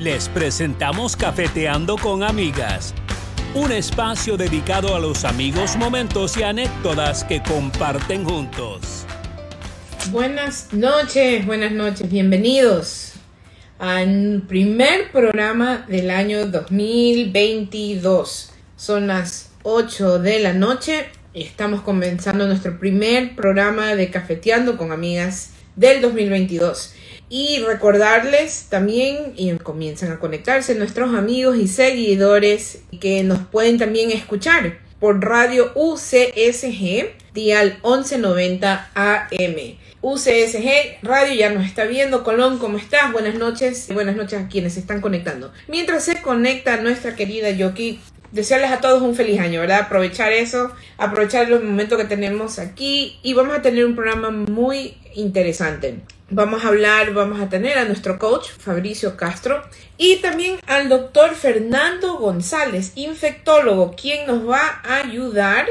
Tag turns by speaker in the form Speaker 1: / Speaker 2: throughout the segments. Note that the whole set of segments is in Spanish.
Speaker 1: Les presentamos Cafeteando con Amigas, un espacio dedicado a los amigos, momentos y anécdotas que comparten juntos.
Speaker 2: Buenas noches, buenas noches, bienvenidos al primer programa del año 2022. Son las 8 de la noche y estamos comenzando nuestro primer programa de Cafeteando con Amigas del 2022. Y recordarles también, y comienzan a conectarse nuestros amigos y seguidores que nos pueden también escuchar por radio UCSG, dial 1190 AM. UCSG Radio ya nos está viendo. Colón, ¿cómo estás? Buenas noches. Buenas noches a quienes se están conectando. Mientras se conecta nuestra querida Yoki, desearles a todos un feliz año, ¿verdad? Aprovechar eso, aprovechar los momentos que tenemos aquí y vamos a tener un programa muy interesante. Vamos a hablar, vamos a tener a nuestro coach Fabricio Castro y también al doctor Fernando González, infectólogo, quien nos va a ayudar,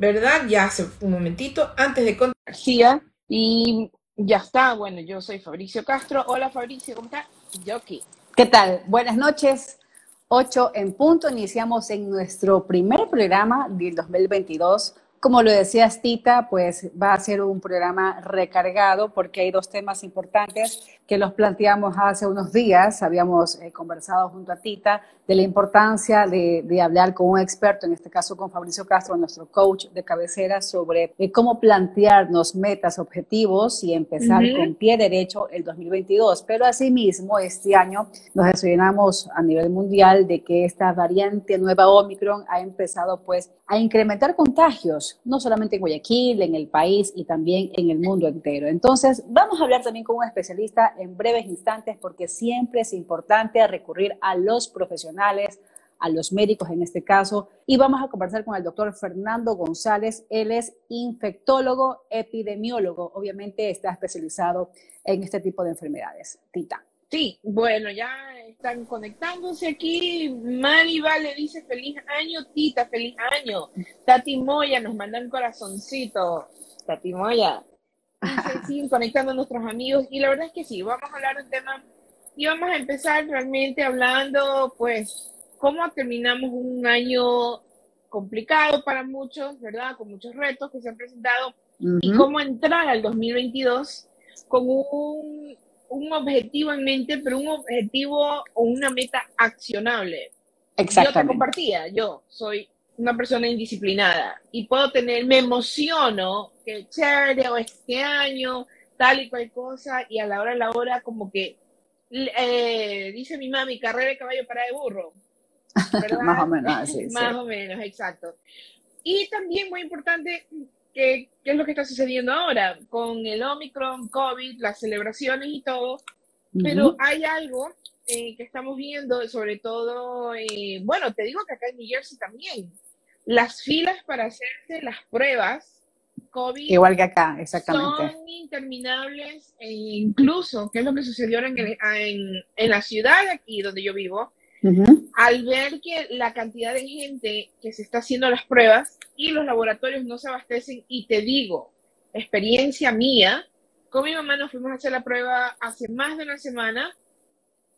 Speaker 2: ¿verdad? Ya hace un momentito antes de contar.
Speaker 3: García y ya está. Bueno, yo soy Fabricio Castro. Hola Fabricio, ¿cómo estás? Yo aquí.
Speaker 4: ¿Qué tal? Buenas noches. 8 en punto. Iniciamos en nuestro primer programa del 2022 como lo decías, Tita, pues va a ser un programa recargado porque hay dos temas importantes que los planteamos hace unos días. Habíamos eh, conversado junto a Tita de la importancia de, hablar con un experto, en este caso con Fabricio Castro, nuestro coach de cabecera, sobre eh, cómo plantearnos metas, objetivos y empezar con pie derecho el 2022. Pero asimismo, este año nos desayunamos a nivel mundial de que esta variante nueva Omicron ha empezado pues a incrementar contagios no solamente en Guayaquil, en el país y también en el mundo entero. Entonces, vamos a hablar también con un especialista en breves instantes porque siempre es importante recurrir a los profesionales, a los médicos en este caso, y vamos a conversar con el doctor Fernando González. Él es infectólogo, epidemiólogo, obviamente está especializado en este tipo de enfermedades. Tita.
Speaker 3: Sí, bueno, ya están conectándose aquí. Mari Vale dice feliz año, Tita, feliz año. Tati Moya nos manda un corazoncito. Tati Moya. Siguen conectando a nuestros amigos. Y la verdad es que sí, vamos a hablar de un tema y vamos a empezar realmente hablando, pues, cómo terminamos un año complicado para muchos, ¿verdad? Con muchos retos que se han presentado y cómo entrar al 2022 con un un objetivo en mente, pero un objetivo o una meta accionable. Exactamente. Yo te compartía, yo soy una persona indisciplinada y puedo tener, me emociono, que chévere, o este año, tal y cual cosa, y a la hora a la hora como que, eh, dice mi mami, carrera de caballo para de burro.
Speaker 4: Más o menos, sí.
Speaker 3: Más o menos, exacto. Y también muy importante, qué, es lo que está sucediendo ahora con el Omicron, COVID, las celebraciones y todo. Pero hay algo eh, que estamos viendo, sobre todo, eh, bueno, te digo que acá en New Jersey también, las filas para hacerse las pruebas COVID.
Speaker 4: Igual que acá, exactamente.
Speaker 3: Son interminables e incluso, ¿qué es lo que sucedió en, en, en la ciudad aquí donde yo vivo? Al ver que la cantidad de gente que se está haciendo las pruebas y los laboratorios no se abastecen, y te digo, experiencia mía, con mi mamá nos fuimos a hacer la prueba hace más de una semana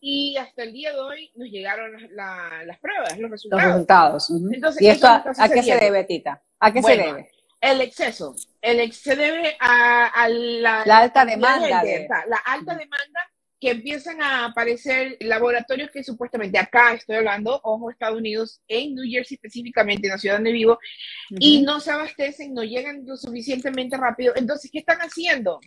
Speaker 3: y hasta el día de hoy nos llegaron las pruebas, los resultados.
Speaker 4: Los resultados. Entonces, ¿Y esto a, qué se debe, Tita? ¿A qué se debe?
Speaker 3: El exceso. El se debe a, la,
Speaker 4: alta demanda.
Speaker 3: La alta demanda que empiezan a aparecer laboratorios que supuestamente acá estoy hablando, ojo, Estados Unidos, en New Jersey específicamente, en la ciudad donde vivo, y no se abastecen, no llegan lo suficientemente rápido. Entonces, ¿qué están haciendo?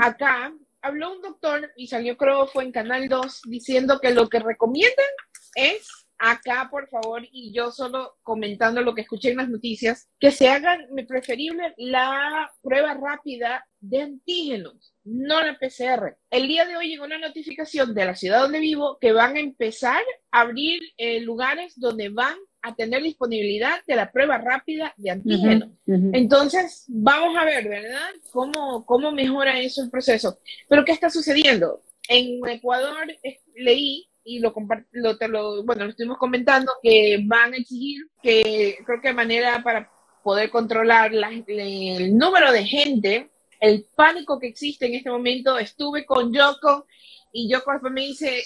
Speaker 3: Acá habló un doctor y salió, creo, fue en Canal 2, diciendo que lo que recomiendan es acá, por favor, y yo solo comentando lo que escuché en las noticias, que se hagan, preferible, la prueba rápida de antígenos no la PCR. El día de hoy llegó una notificación de la ciudad donde vivo que van a empezar a abrir eh, lugares donde van a tener disponibilidad de la prueba rápida de antígeno. Entonces, vamos a ver, ¿verdad? ¿Cómo, ¿Cómo mejora eso el proceso? Pero, ¿qué está sucediendo? En Ecuador leí y lo, lo, te lo, bueno, lo estuvimos comentando, que van a exigir que creo que de manera para poder controlar el número de gente el pánico que existe en este momento. Estuve con Yoko y Yoko me dice,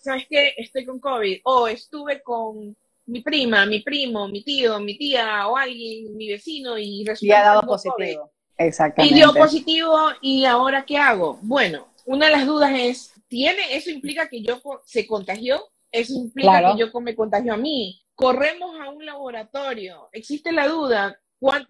Speaker 3: ¿sabes qué? Estoy con COVID o estuve con mi prima, mi primo, mi tío, mi tía o alguien, mi vecino y
Speaker 4: resulta y ha dado positivo.
Speaker 3: Exactamente. Y dio positivo y ahora qué hago? Bueno, una de las dudas es, ¿tiene eso implica que yo se contagió? Eso implica que yo me contagió a mí. Corremos a un laboratorio. Existe la duda,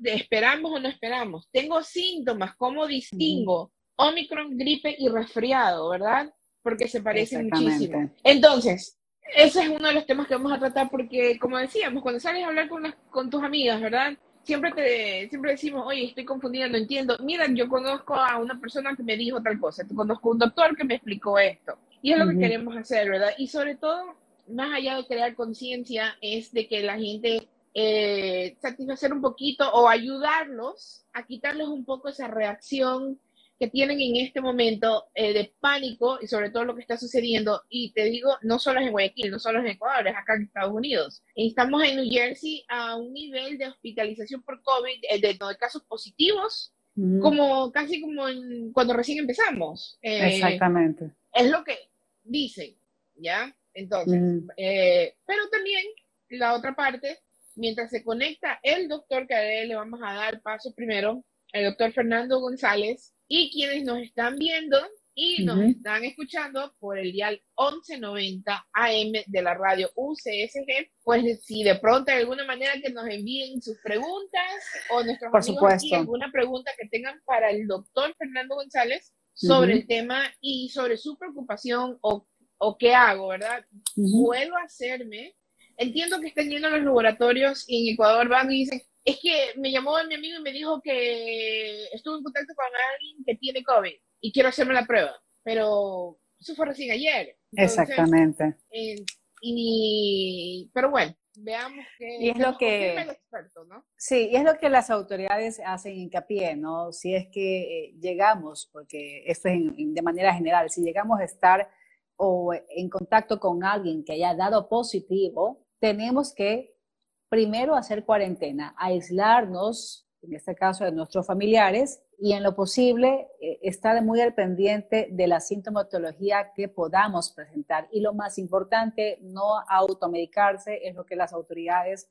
Speaker 3: ¿esperamos o no esperamos? Tengo síntomas, ¿cómo distingo? Omicron, gripe y resfriado, ¿verdad? Porque se parecen muchísimo. Entonces, ese es uno de los temas que vamos a tratar porque, como decíamos, cuando sales a hablar con, con tus amigas, ¿verdad? Siempre, te, siempre decimos, oye, estoy confundida, no entiendo. Mira, yo conozco a una persona que me dijo tal cosa, conozco a un doctor que me explicó esto. Y es lo que queremos hacer, ¿verdad? Y sobre todo, más allá de crear conciencia, es de que la gente eh, satisfacer un poquito o ayudarlos a quitarles un poco esa reacción que tienen en este momento eh, de pánico y sobre todo lo que está sucediendo. Y te digo, no solo es en Guayaquil, no solo es en Ecuador, es acá en Estados Unidos. Estamos en New Jersey a un nivel de hospitalización por COVID, eh, de, casos positivos, como casi como cuando recién empezamos.
Speaker 4: Eh, Exactamente.
Speaker 3: Es lo que dicen, ¿ya? Entonces, pero también la otra parte, mientras se conecta el doctor que a él le vamos a dar paso primero, el doctor Fernando González, y quienes nos están viendo y nos están escuchando por el dial 1190 AM de la radio UCSG, pues si de pronto de alguna manera que nos envíen sus preguntas o nuestros
Speaker 4: por amigos
Speaker 3: alguna pregunta que tengan para el doctor Fernando González sobre el tema y sobre su preocupación o, o qué hago, ¿verdad? Puedo hacerme. Entiendo que están yendo a los laboratorios y en Ecuador van y dicen, es que me llamó mi amigo y me dijo que estuvo en contacto con alguien que tiene COVID y quiero hacerme la prueba, pero eso fue recién ayer.
Speaker 4: Exactamente.
Speaker 3: Eh, y, pero bueno, veamos qué
Speaker 4: y es lo que el experto, ¿no? Sí, y es lo que las autoridades hacen hincapié, ¿no? Si es que eh, llegamos, porque esto es de manera general, si llegamos a estar o en contacto con alguien que haya dado positivo, tenemos que primero hacer cuarentena, aislarnos, en este caso de nuestros familiares, y en lo posible eh, estar muy al pendiente de la sintomatología que podamos presentar. Y lo más importante, no automedicarse, es lo que las autoridades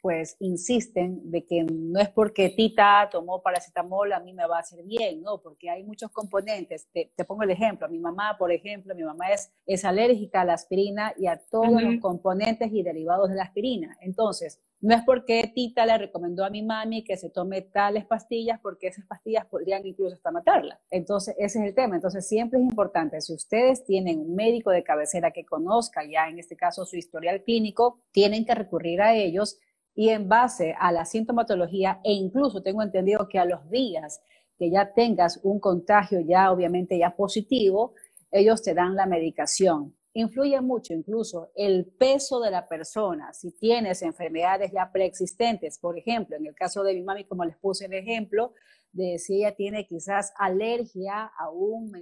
Speaker 4: pues insisten de que no es porque Tita tomó paracetamol a mí me va a hacer bien, no, porque hay muchos componentes. Te, pongo el ejemplo, mi mamá, por ejemplo, mi mamá es, es alérgica a la aspirina y a todos los componentes y derivados de la aspirina. Entonces, no es porque Tita le recomendó a mi mami que se tome tales pastillas, porque esas pastillas podrían incluso hasta matarla. Entonces, ese es el tema. Entonces, siempre es importante, si ustedes tienen un médico de cabecera que conozca ya, en este caso, su historial clínico, tienen que recurrir a ellos y en base a la sintomatología e incluso tengo entendido que a los días que ya tengas un contagio ya obviamente ya positivo, ellos te dan la medicación. Influye mucho incluso el peso de la persona, si tienes enfermedades ya preexistentes, por ejemplo, en el caso de mi mami, como les puse el ejemplo, de si ella tiene quizás alergia a, un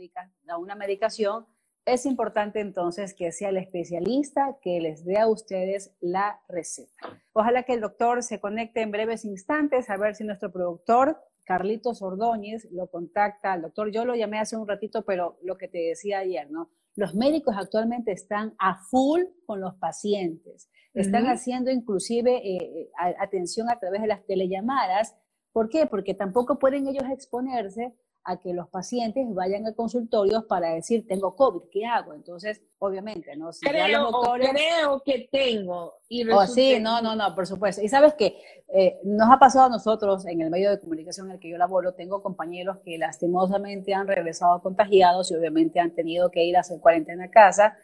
Speaker 4: a una medicación, es importante entonces que sea el especialista que les dé a ustedes la receta. Ojalá que el doctor se conecte en breves instantes a ver si nuestro productor, Carlitos Ordóñez, lo contacta al doctor. Yo lo llamé hace un ratito, pero lo que te decía ayer, ¿no? Los médicos actualmente están a full con los pacientes. Están haciendo inclusive eh, eh, atención a través de las telellamadas. ¿Por qué? Porque tampoco pueden ellos exponerse a que los pacientes vayan a consultorios para decir, tengo COVID, ¿qué hago? Entonces, obviamente, ¿no?
Speaker 3: Si creo, doctores, creo que tengo.
Speaker 4: Y oh, sí, no, no, no, por supuesto. Y sabes que eh, nos ha pasado a nosotros en el medio de comunicación en el que yo laboro, tengo compañeros que lastimosamente han regresado contagiados y obviamente han tenido que ir a hacer cuarentena a casa.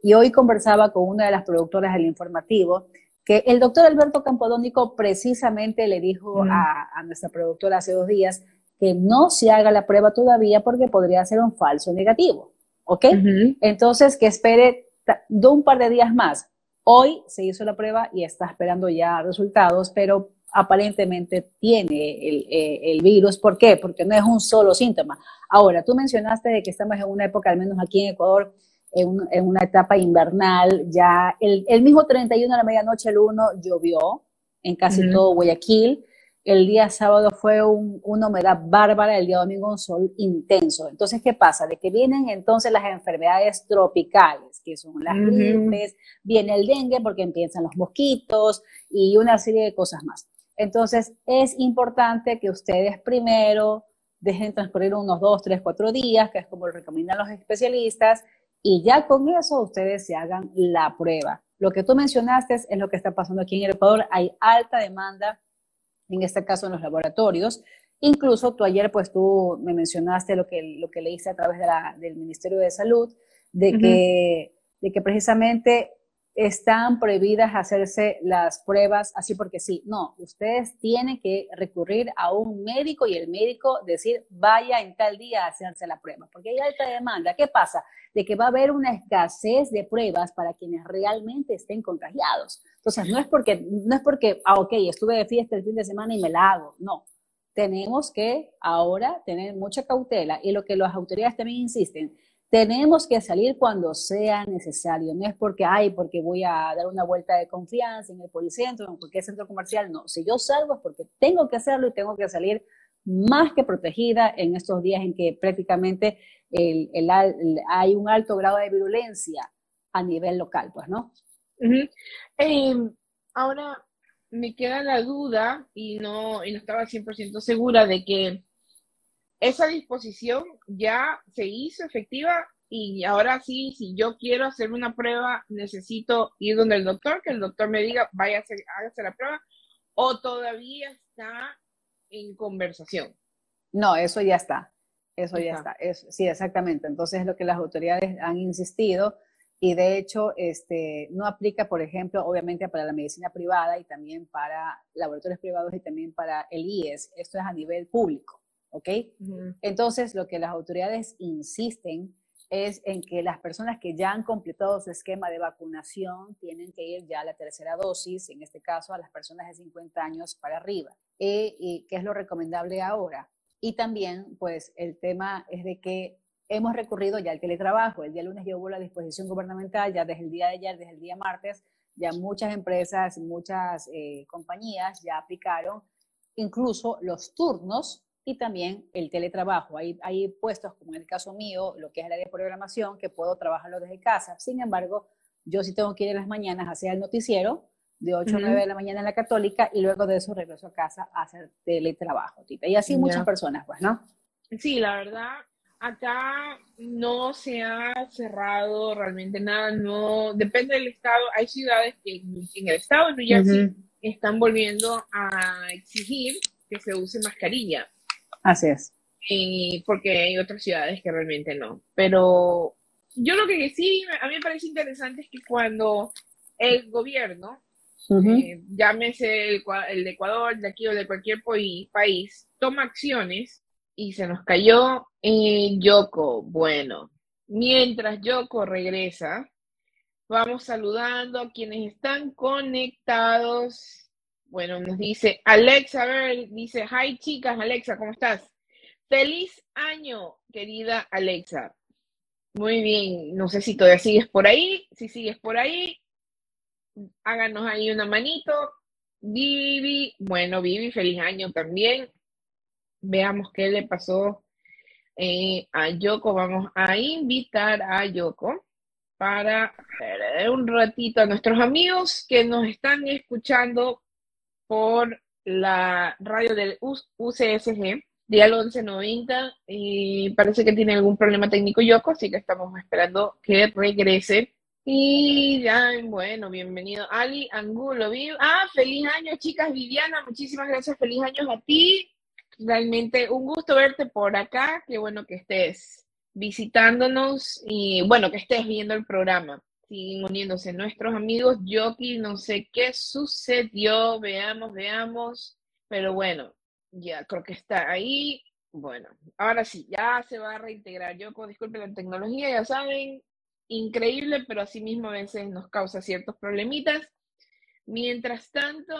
Speaker 4: Y hoy conversaba con una de las productoras del informativo que el doctor Alberto Campodónico precisamente le dijo a, a nuestra productora hace dos días, que no se haga la prueba todavía porque podría ser un falso negativo. ¿Ok? Entonces, que espere de un par de días más. Hoy se hizo la prueba y está esperando ya resultados, pero aparentemente tiene el, eh, virus. ¿Por qué? Porque no es un solo síntoma. Ahora, tú mencionaste de que estamos en una época, al menos aquí en Ecuador, en, una etapa invernal. Ya el, mismo 31 de la medianoche, el 1, llovió en casi todo Guayaquil. El día sábado fue una humedad bárbara, el día domingo un sol intenso. Entonces, ¿qué pasa? De que vienen entonces las enfermedades tropicales, que son las gripes, viene el dengue porque empiezan los mosquitos y una serie de cosas más. Entonces, es importante que ustedes primero dejen transcurrir unos dos, tres, cuatro días, que es como lo recomiendan los especialistas, y ya con eso ustedes se hagan la prueba. Lo que tú mencionaste es lo que está pasando aquí en el Ecuador. Hay alta demanda, en este caso en los laboratorios. Incluso tú ayer, pues tú me mencionaste lo que, lo que leíste a través de la, del Ministerio de Salud, de, que, de que precisamente están prohibidas hacerse las pruebas así porque sí. No, ustedes tienen que recurrir a un médico y el médico decir, vaya en tal día a hacerse la prueba, porque hay alta demanda. ¿Qué pasa? De que va a haber una escasez de pruebas para quienes realmente estén contagiados. Entonces, no es porque, no es porque, ah, ok, estuve de fiesta el fin de semana y me la hago. No. Tenemos que ahora tener mucha cautela y lo que las autoridades también insisten, tenemos que salir cuando sea necesario. No es porque, ay, porque voy a dar una vuelta de confianza en el policentro, en cualquier centro comercial. No, si yo salgo es porque tengo que hacerlo y tengo que salir más que protegida en estos días en que prácticamente hay un alto grado de virulencia a nivel local, pues, ¿no?
Speaker 3: Em, ahora me queda la duda y no, y no estaba 100% segura de que esa disposición ya se hizo efectiva y ahora sí, si yo quiero hacerme una prueba, necesito ir donde el doctor, que el doctor me diga, vaya a hacer, hágase la prueba, o todavía está en conversación.
Speaker 4: No, eso ya está, eso ya está, sí, exactamente. Entonces es lo que las autoridades han insistido y de hecho este, no aplica, por ejemplo, obviamente para la medicina privada y también para laboratorios privados y también para el IES, esto es a nivel público. ¿Ok? Entonces, lo que las autoridades insisten es en que las personas que ya han completado su esquema de vacunación tienen que ir ya a la tercera dosis, en este caso a las personas de 50 años para arriba, eh, y que es lo recomendable ahora. Y también, pues, el tema es de que hemos recurrido ya al teletrabajo. El día lunes ya hubo la disposición gubernamental, ya desde el día de ayer, desde el día martes, ya muchas empresas, muchas eh, compañías ya aplicaron incluso los turnos y también el teletrabajo. Hay, hay puestos, como en el caso mío, lo que es el área de programación, que puedo trabajarlo desde casa. Sin embargo, yo sí tengo que ir en las mañanas a hacer el noticiero de 8 a 9 de la mañana en la católica y luego de eso regreso a casa a hacer teletrabajo. Y así muchas personas, pues, ¿no?
Speaker 3: Sí, la verdad, acá no se ha cerrado realmente nada, no, depende del estado. Hay ciudades que en el estado de New Jersey están volviendo a exigir que se use mascarilla.
Speaker 4: Así es.
Speaker 3: porque hay otras ciudades que realmente no. Pero yo lo que sí, a mí me parece interesante es que cuando el gobierno, eh, llámese el, de Ecuador, de aquí o de cualquier país, toma acciones y se nos cayó en Yoko. Bueno, mientras Yoko regresa, vamos saludando a quienes están conectados bueno, nos dice Alexa, ver, dice, hi chicas, Alexa, ¿cómo estás? Feliz año, querida Alexa. Muy bien, no sé si todavía sigues por ahí, si sigues por ahí, háganos ahí una manito. Vivi, bueno, Vivi, feliz año también. Veamos qué le pasó eh, a Yoko. Vamos a invitar a Yoko para ver, un ratito a nuestros amigos que nos están escuchando por la radio del UCSG, Dial 1190, y parece que tiene algún problema técnico Yoko, así que estamos esperando que regrese. Y ya, bueno, bienvenido Ali Angulo. Ah, feliz año, chicas. Viviana, muchísimas gracias. Feliz año a ti. Realmente un gusto verte por acá. Qué bueno que estés visitándonos y bueno, que estés viendo el programa siguen uniéndose nuestros amigos. Yoki, no sé qué sucedió, veamos, veamos, pero bueno, ya creo que está ahí. Bueno, ahora sí, ya se va a reintegrar. Yoko, disculpe la tecnología, ya saben, increíble, pero así mismo a veces nos causa ciertos problemitas. Mientras tanto,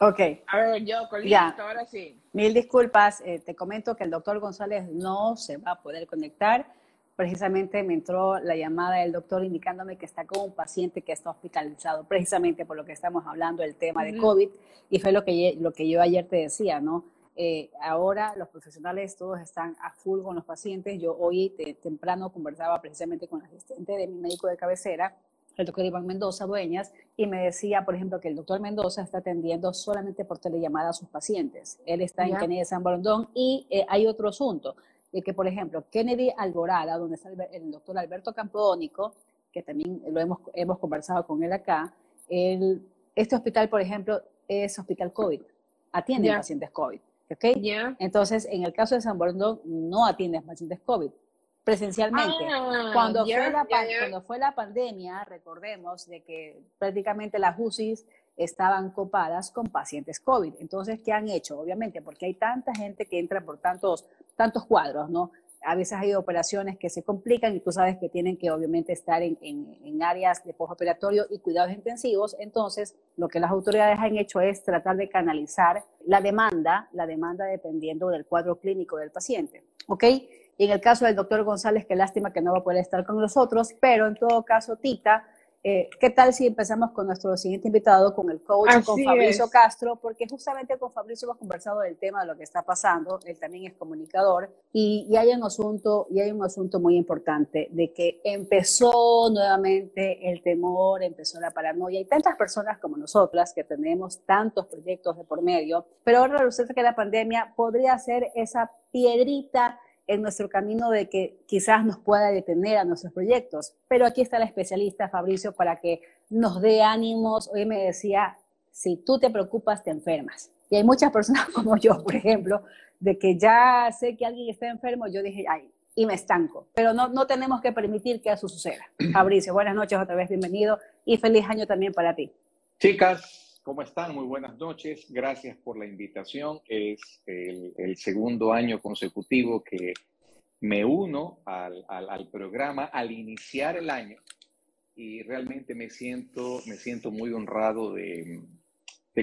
Speaker 4: Ok.
Speaker 3: A ver, Yoko, listo, ahora sí.
Speaker 4: Mil disculpas, eh, te comento que el doctor González no se va a poder conectar precisamente me entró la llamada del doctor indicándome que está con un paciente que está hospitalizado, precisamente por lo que estamos hablando, el tema de COVID, y fue lo que, lo que yo ayer te decía, ¿no? Eh, ahora los profesionales todos están a full con los pacientes. Yo hoy temprano conversaba precisamente con el asistente de mi médico de cabecera, el doctor Iván Mendoza Dueñas, y me decía, por ejemplo, que el doctor Mendoza está atendiendo solamente por telellamada a sus pacientes. Él está en Kennedy San Borondón y eh, hay otro asunto, de que, por ejemplo, Kennedy Alborada, donde está el, doctor Alberto Campodónico, que también lo hemos, hemos conversado con él acá, el, este hospital, por ejemplo, es hospital COVID, atiende pacientes COVID. ¿okay? Entonces, en el caso de San Borondón, no atiende pacientes COVID presencialmente. Ah, cuando, fue la, cuando fue la pandemia, recordemos de que prácticamente las UCIs estaban copadas con pacientes COVID. Entonces, ¿qué han hecho? Obviamente, porque hay tanta gente que entra por tantos, tantos cuadros, ¿no? A veces hay operaciones que se complican y tú sabes que tienen que obviamente estar en, en, áreas de postoperatorio y cuidados intensivos. Entonces, lo que las autoridades han hecho es tratar de canalizar la demanda, la demanda dependiendo del cuadro clínico del paciente. ¿Ok? Y en el caso del doctor González, qué lástima que no va a poder estar con nosotros, pero en todo caso, Tita, eh, ¿qué tal si empezamos con nuestro siguiente invitado, con el coach, con Fabricio Castro? Porque justamente con Fabricio hemos conversado del tema de lo que está pasando, él también es comunicador, y, hay un asunto, y hay un asunto muy importante, de que empezó nuevamente el temor, empezó la paranoia, y tantas personas como nosotras que tenemos tantos proyectos de por medio, pero ahora resulta que la pandemia podría ser esa piedrita en nuestro camino de que quizás nos pueda detener a nuestros proyectos. Pero aquí está la especialista Fabricio para que nos dé ánimos. Hoy me decía, si tú te preocupas, te enfermas. Y hay muchas personas como yo, por ejemplo, de que ya sé que alguien está enfermo, yo dije, ay, y me estanco. Pero no, no tenemos que permitir que eso suceda. Fabricio, buenas noches otra vez, bienvenido y feliz año también para ti.
Speaker 5: Chicas, ¿Cómo están? Muy buenas noches. Gracias por la invitación. Es el, segundo año consecutivo que me uno al, programa al iniciar el año y realmente me siento, me siento muy honrado de,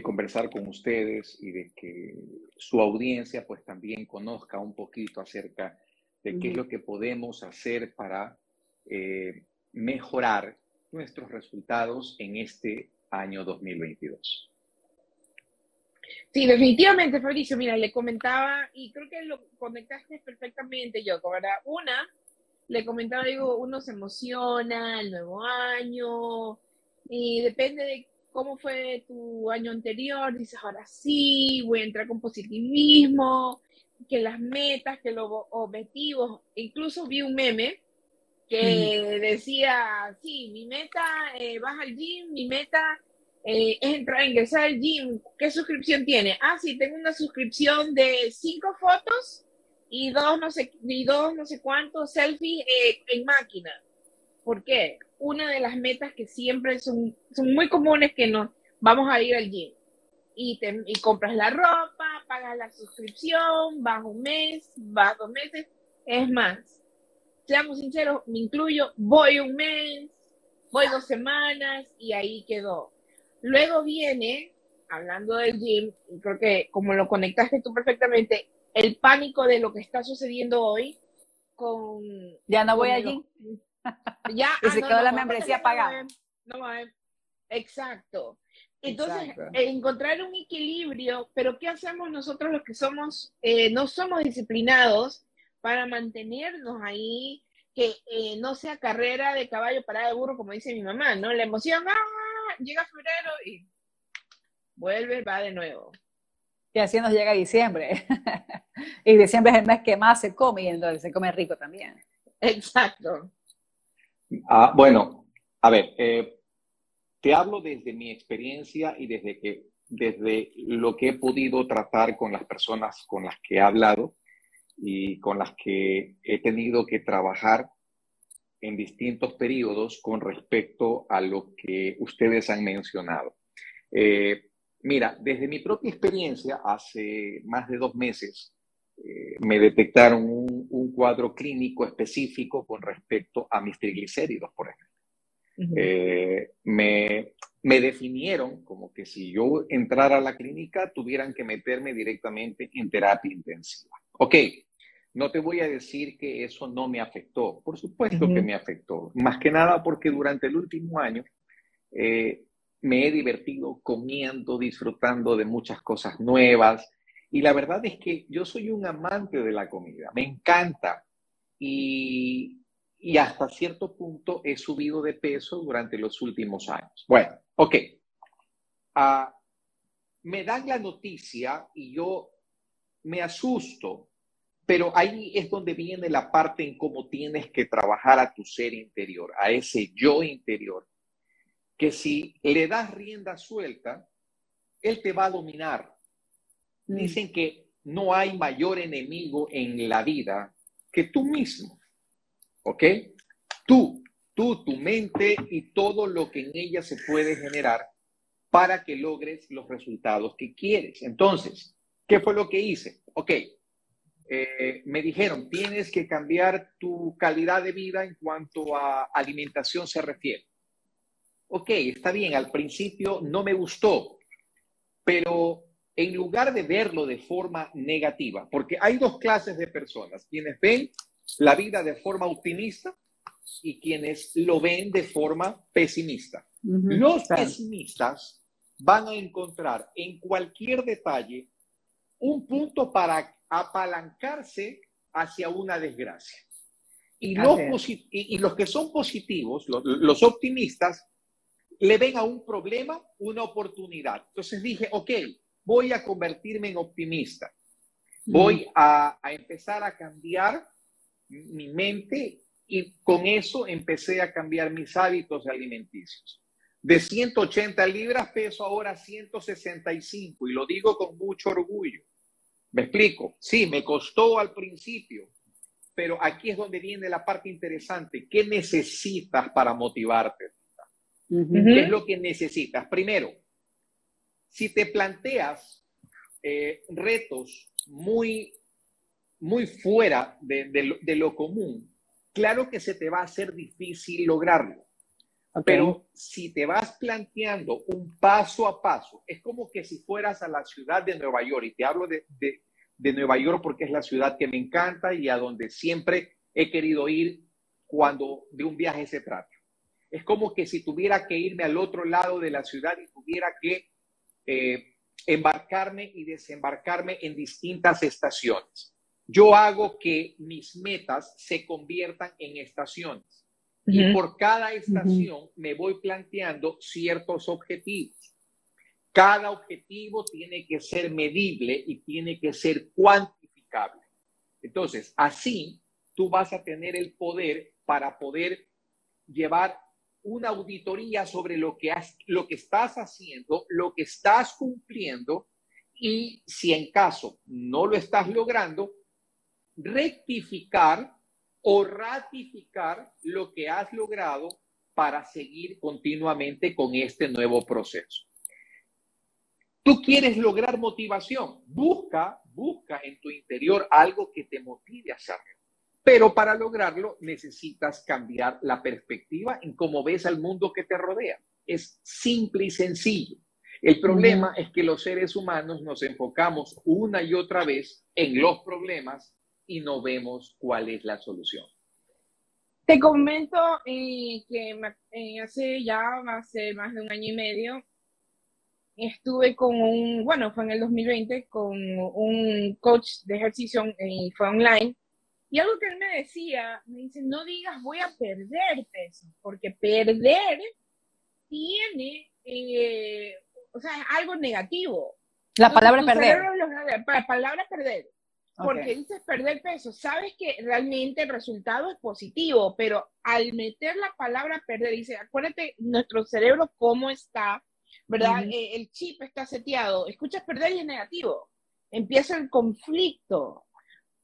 Speaker 5: conversar con ustedes y de que su audiencia pues también conozca un poquito acerca de qué es lo que podemos hacer para eh, mejorar nuestros resultados en este año 2022.
Speaker 3: Sí, definitivamente, Fabricio. Mira, le comentaba, y creo que lo conectaste perfectamente, yo, ¿verdad? Una, le comentaba, digo, uno se emociona, el nuevo año, y depende de cómo fue tu año anterior, dices, ahora sí, voy a entrar con positivismo, que las metas, que los objetivos, incluso vi un meme que decía, sí, mi meta, eh, vas al gym, mi meta eh, es entrar, ingresar al gym. ¿Qué suscripción tiene? Ah, sí, tengo una suscripción de cinco fotos y dos no sé, y dos no sé cuántos selfies eh, en máquina. ¿Por qué? Una de las metas que siempre son, son muy comunes que nos vamos a ir al gym. Y, te, y compras la ropa, pagas la suscripción, vas un mes, vas dos meses. Es más, seamos sinceros, me incluyo, voy un mes, voy dos semanas y ahí quedó. Luego viene, hablando del gym, y creo que como lo conectaste tú perfectamente, el pánico de lo que está sucediendo hoy con...
Speaker 4: Ya no voy allí. Ya, y se ah, quedó la membresía pagada.
Speaker 3: No, exacto. Entonces, encontrar un equilibrio, pero ¿qué hacemos nosotros los que somos, eh, no somos disciplinados para mantenernos ahí, que eh, no sea carrera de caballo parada de burro, como dice mi mamá, ¿no? La emoción, ¡ah! Llega febrero y vuelve, va de nuevo.
Speaker 4: Y así nos llega diciembre. y diciembre es el mes que más se come y entonces se come rico también.
Speaker 3: Exacto.
Speaker 5: Ah, bueno, a ver, eh, te hablo desde mi experiencia y desde que desde lo que he podido tratar con las personas con las que he hablado y con las que he tenido que trabajar en distintos periodos con respecto a lo que ustedes han mencionado. Eh, mira, desde mi propia experiencia, hace más de dos meses, eh, me detectaron un, cuadro clínico específico con respecto a mis triglicéridos, por ejemplo. Eh, me, me definieron como que si yo entrara a la clínica, tuvieran que meterme directamente en terapia intensiva. Ok, no te voy a decir que eso no me afectó. Por supuesto que me afectó. Más que nada porque durante el último año eh, me he divertido comiendo, disfrutando de muchas cosas nuevas. Y la verdad es que yo soy un amante de la comida. Me encanta. Y, hasta cierto punto he subido de peso durante los últimos años. Bueno, ok. Ah, me dan la noticia y yo me asusto pero ahí es donde viene la parte en cómo tienes que trabajar a tu ser interior, a ese yo interior, que si le das rienda suelta, él te va a dominar. Mm. Dicen que no hay mayor enemigo en la vida que tú mismo. ¿Ok? Tú, tú, tu mente y todo lo que en ella se puede generar para que logres los resultados que quieres. Entonces, ¿qué fue lo que hice? Ok, eh, me dijeron, tienes que cambiar tu calidad de vida en cuanto a alimentación se refiere. Ok, está bien, al principio no me gustó, pero en lugar de verlo de forma negativa, porque hay dos clases de personas, quienes ven la vida de forma optimista y quienes lo ven de forma pesimista. Los pesimistas van a encontrar en cualquier detalle un punto para apalancarse hacia una desgracia. Y los, y, los que son positivos, los, optimistas, le ven a un problema una oportunidad. Entonces dije, ok, voy a convertirme en optimista. Voy a, a empezar a cambiar mi mente y con eso empecé a cambiar mis hábitos alimenticios. De 180 libras peso ahora 165 y lo digo con mucho orgullo. Me explico. Sí, me costó al principio, pero aquí es donde viene la parte interesante. ¿Qué necesitas para motivarte? ¿Qué es lo que necesitas? Primero, si te planteas eh, retos muy, muy fuera de, lo, común, claro que se te va a hacer difícil lograrlo. Pero si te vas planteando un paso a paso, es como que si fueras a la ciudad de Nueva York, y te hablo de, de Nueva York porque es la ciudad que me encanta y a donde siempre he querido ir cuando de un viaje se trata. Es como que si tuviera que irme al otro lado de la ciudad y tuviera que eh, embarcarme y desembarcarme en distintas estaciones. Yo hago que mis metas se conviertan en estaciones. Y por cada estación me voy planteando ciertos objetivos. Cada objetivo tiene que ser medible y tiene que ser cuantificable. Entonces, así tú vas a tener el poder para poder llevar una auditoría sobre lo que, has, lo que estás haciendo, lo que estás cumpliendo y si en caso no lo estás logrando, rectificar o ratificar lo que has logrado para seguir continuamente con este nuevo proceso. Tú quieres lograr motivación, busca, busca en tu interior algo que te motive a hacerlo. Pero para lograrlo necesitas cambiar la perspectiva en cómo ves al mundo que te rodea. Es simple y sencillo. El problema es que los seres humanos nos enfocamos una y otra vez en los problemas y no vemos cuál es la solución.
Speaker 3: Te comento eh, que eh, hace ya hace más de un año y medio estuve con un, bueno, fue en el 2020, con un coach de ejercicio y fue online. Y algo que él me decía, me dice, no digas voy a perder peso, porque perder tiene, eh, o sea, es algo negativo.
Speaker 4: La palabra perder.
Speaker 3: La palabra perder. Porque dices perder peso, sabes que realmente el resultado es positivo, pero al meter la palabra perder, dice, acuérdate nuestro cerebro cómo está ¿verdad? Eh, el chip está seteado, escuchas perder y es negativo. Empieza el conflicto.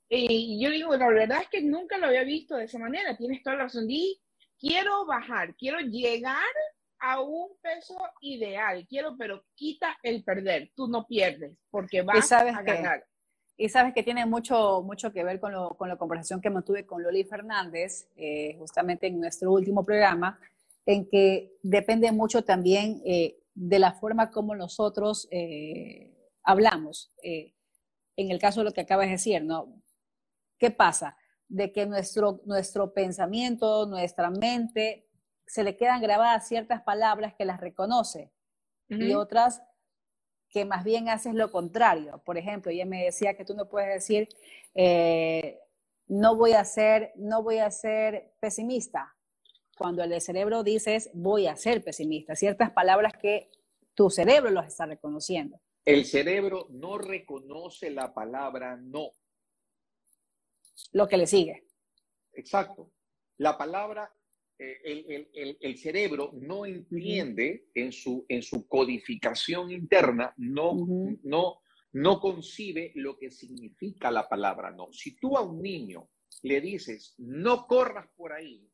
Speaker 3: Y yo digo, la verdad es que nunca lo había visto de esa manera, tienes toda la razón. Di, quiero bajar, quiero llegar a un peso ideal, quiero, pero quita el perder, tú no pierdes, porque vas a ganar.
Speaker 4: Y sabes que tiene mucho, mucho que ver con, lo, con la conversación que mantuve con Loli Fernández, eh, justamente en nuestro último programa, en que depende mucho también eh, de la forma como nosotros eh, hablamos. Eh, en el caso de lo que acabas de decir, ¿no? ¿qué pasa? De que nuestro, nuestro pensamiento, nuestra mente, se le quedan grabadas ciertas palabras que las reconoce y otras que más bien haces lo contrario. Por ejemplo, ella me decía que tú no puedes decir, eh, no voy a ser, no voy a ser pesimista. Cuando el cerebro dices, voy a ser pesimista. Ciertas palabras que tu cerebro los está reconociendo.
Speaker 5: El cerebro no reconoce la palabra no.
Speaker 4: Lo que le sigue.
Speaker 5: Exacto. La palabra eh, el, cerebro no entiende en su, en su codificación interna, no, no, no concibe lo que significa la palabra no. Si tú a un niño le dices, no corras por ahí,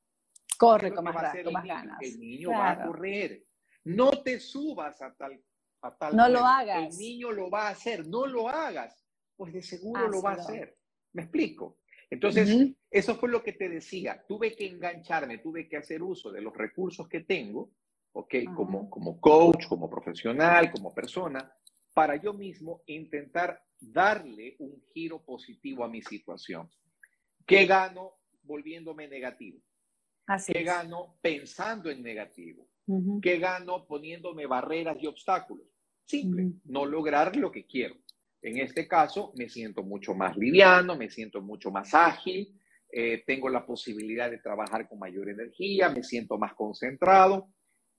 Speaker 4: corre con más, ganas.
Speaker 5: El niño va a correr. No te subas a tal, a tal.
Speaker 4: No lo hagas.
Speaker 5: El niño lo va a hacer. No lo hagas. Pues de seguro lo va a hacer. ¿Me explico? Entonces, eso fue lo que te decía. Tuve que engancharme, tuve que hacer uso de los recursos que tengo, ¿ok? Como, como coach, como profesional, como persona, para yo mismo intentar darle un giro positivo a mi situación. ¿Qué gano volviéndome negativo?
Speaker 4: Así
Speaker 5: ¿Qué gano pensando en negativo? ¿Qué gano poniéndome barreras y obstáculos? Simple, no lograr lo que quiero. En este caso, me siento mucho más liviano, me siento mucho más ágil, eh, tengo la posibilidad de trabajar con mayor energía, me siento más concentrado.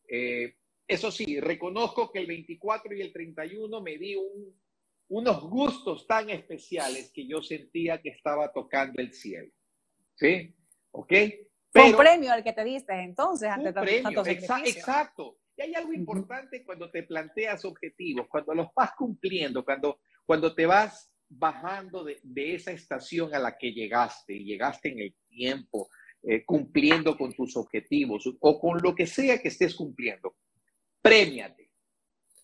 Speaker 5: Eh, eso sí, reconozco que el 24 y el 31 me di unos gustos tan especiales que yo sentía que estaba tocando el cielo. ¿Sí? ¿Ok?
Speaker 4: Pero, un premio al que te diste entonces ante
Speaker 5: tantos Exacto. Y hay algo importante cuando te planteas objetivos, cuando los vas cumpliendo, cuando cuando te vas bajando de, esa estación a la que llegaste y llegaste en el tiempo, eh, cumpliendo con tus objetivos o con lo que sea que estés cumpliendo, premiate,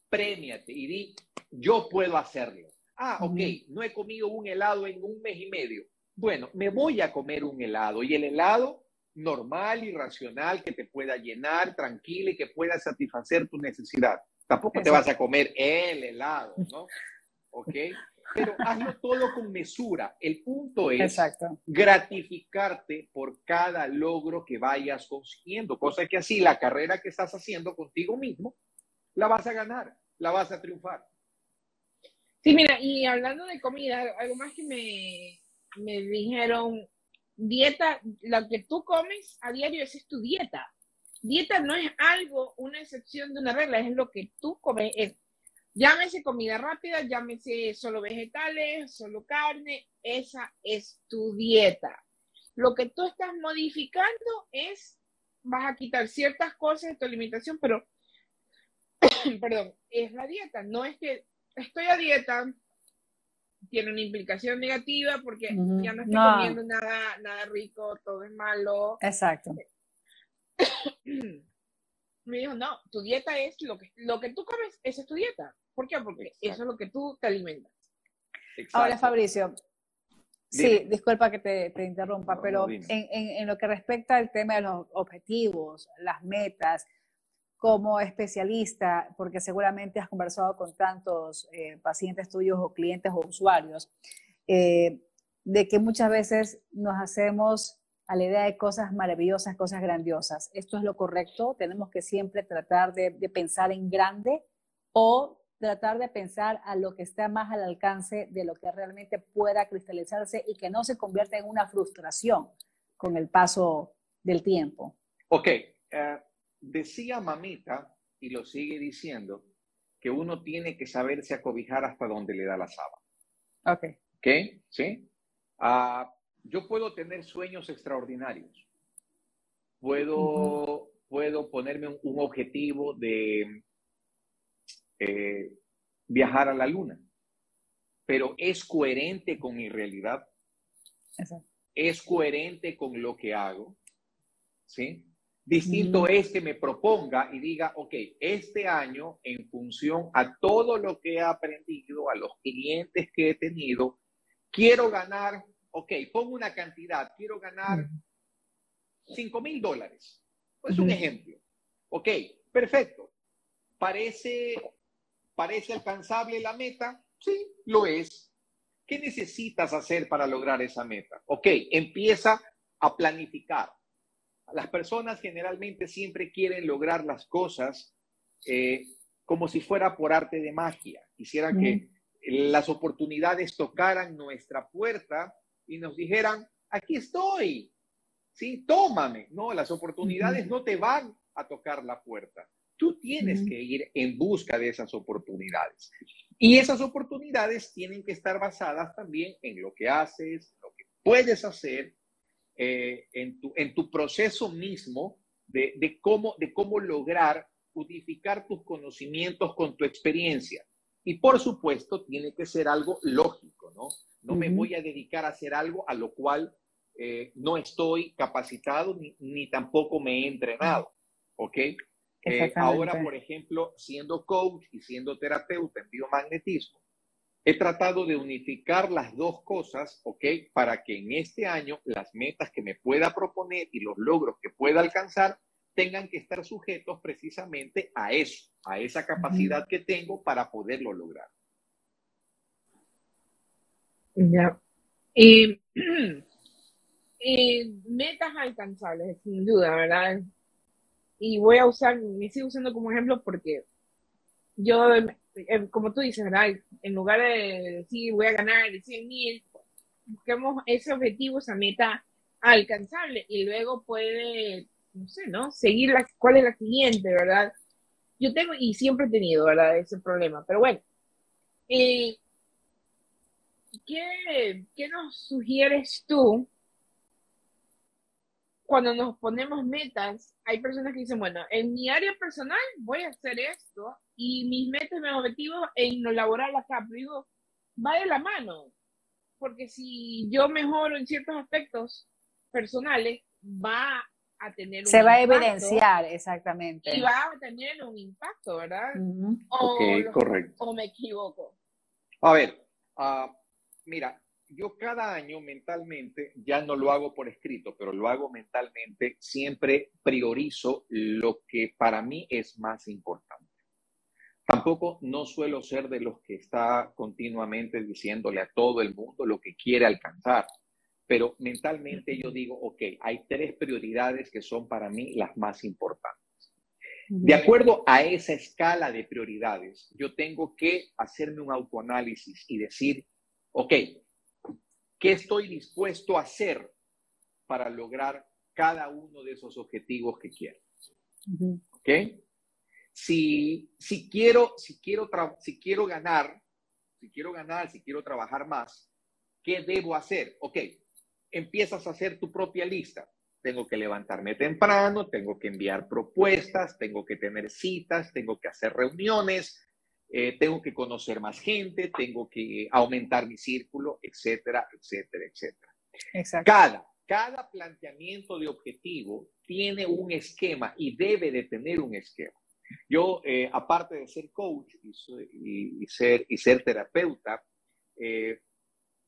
Speaker 5: premiate y di, yo puedo hacerlo. Ah, ok, no he comido un helado en un mes y medio. Bueno, me voy a comer un helado y el helado normal y racional que te pueda llenar, tranquilo y que pueda satisfacer tu necesidad. Tampoco te vas a comer el helado, ¿no? ¿Ok? Pero hazlo todo con mesura. El punto es gratificarte por cada logro que vayas consiguiendo, cosa que así la carrera que estás haciendo contigo mismo, la vas a ganar, la vas a triunfar.
Speaker 3: Sí, mira, y hablando de comida, algo más que me, me dijeron, dieta, lo que tú comes a diario, esa es tu dieta. Dieta no es algo, una excepción de una regla, es lo que tú comes, es Llámese comida rápida, llámese solo vegetales, solo carne, esa es tu dieta. Lo que tú estás modificando es, vas a quitar ciertas cosas de tu alimentación, pero, perdón, es la dieta. No es que estoy a dieta, tiene una implicación negativa porque ya no estoy comiendo nada, nada rico, todo es malo.
Speaker 4: Exacto.
Speaker 3: Me dijo, no, tu dieta es lo que, lo que tú comes, esa es tu dieta. ¿Por qué? Porque eso es lo que tú te alimentas.
Speaker 4: Ahora, Fabricio, sí, disculpa que te, interrumpa, pero en, lo que respecta al tema de los objetivos, las metas, como especialista, porque seguramente has conversado con tantos eh, pacientes tuyos o clientes o usuarios, eh, de que muchas veces nos hacemos a la idea de cosas maravillosas, cosas grandiosas. ¿Esto es lo correcto? ¿Tenemos que siempre tratar de, de pensar en grande o tratar de pensar a lo que está más al alcance de lo que realmente pueda cristalizarse y que no se convierta en una frustración con el paso del tiempo.
Speaker 5: Ok, eh, decía mamita, y lo sigue diciendo, que uno tiene que saberse acobijar hasta donde le da la sábana.
Speaker 4: Ok.
Speaker 5: ¿Ok? ¿Sí? Uh, yo puedo tener sueños extraordinarios. Puedo, puedo ponerme un objetivo de eh, viajar a la luna, pero es coherente con mi realidad. Es coherente con lo que hago. ¿Sí? Distinto es que me proponga y diga, ok, este año, en función a todo lo que he aprendido, a los clientes que he tenido, quiero ganar, ok, pongo una cantidad, quiero ganar 5 mil dólares. Es un ejemplo. Ok, perfecto. Parece ¿Parece alcanzable la meta? Sí, lo es. ¿Qué necesitas hacer para lograr esa meta? Ok, empieza a planificar. Las personas generalmente siempre quieren lograr las cosas eh, como si fuera por arte de magia. Quisieran que las oportunidades tocaran nuestra puerta y nos dijeran, aquí estoy, sí, tómame. No, las oportunidades no te van a tocar la puerta. Tú tienes que ir en busca de esas oportunidades. Y esas oportunidades tienen que estar basadas también en lo que haces, lo que puedes hacer, eh, en, tu, en tu proceso mismo de, de, cómo, de cómo lograr unificar tus conocimientos con tu experiencia. Y por supuesto, tiene que ser algo lógico, ¿no? No me voy a dedicar a hacer algo a lo cual eh, no estoy capacitado ni, ni, tampoco me he entrenado, ¿ok? Eh, ahora, por ejemplo, siendo coach y siendo terapeuta en biomagnetismo, he tratado de unificar las dos cosas, ¿ok? Para que en este año las metas que me pueda proponer y los logros que pueda alcanzar tengan que estar sujetos precisamente a eso, a esa capacidad que tengo para poderlo lograr.
Speaker 3: Ya. Y, metas alcanzables, sin duda, ¿verdad? Y voy a usar, me sigo usando como ejemplo porque yo, como tú dices, ¿verdad? En lugar de decir voy a ganar 100 mil, busquemos ese objetivo, esa meta alcanzable y luego puede no sé, ¿no? Seguir la, cuál es la siguiente, ¿verdad? Yo tengo, y siempre he tenido, ¿verdad? Ese problema, pero bueno. Eh, ¿qué, ¿Qué nos sugieres tú cuando nos ponemos metas? Hay personas que dicen, bueno, en mi área personal voy a hacer esto y mis metas, mis objetivos en lo laboral acá, pero digo, va de la mano, porque si yo mejoro en ciertos aspectos personales, va tener
Speaker 4: Se va a evidenciar, exactamente.
Speaker 3: Y va a tener un impacto, ¿verdad?
Speaker 5: o, correcto.
Speaker 3: O me equivoco.
Speaker 5: A ver, uh, mira, yo cada año mentalmente, ya no lo hago por escrito, pero lo hago mentalmente, siempre priorizo lo que para mí es más importante. Tampoco no suelo ser de los que está continuamente diciéndole a todo el mundo lo que quiere alcanzar pero mentalmente yo digo, ok, hay tres prioridades que son para mí las más importantes. De acuerdo a esa escala de prioridades, yo tengo que hacerme un autoanálisis y decir, ok, ¿qué estoy dispuesto a hacer para lograr cada uno de esos objetivos que quiero? ¿Ok? Si, si, quiero, si, quiero si quiero ganar, si quiero ganar, si quiero trabajar más, ¿qué debo hacer? Ok, empiezas a hacer tu propia lista. Tengo que levantarme temprano, tengo que enviar propuestas, tengo que tener citas, tengo que hacer reuniones, eh, tengo que conocer más gente, tengo que aumentar mi círculo, etcétera, etcétera, etcétera. Cada, cada planteamiento de objetivo tiene un esquema y debe de tener un esquema. Yo, eh, aparte de ser coach y, ser, y ser terapeuta, eh,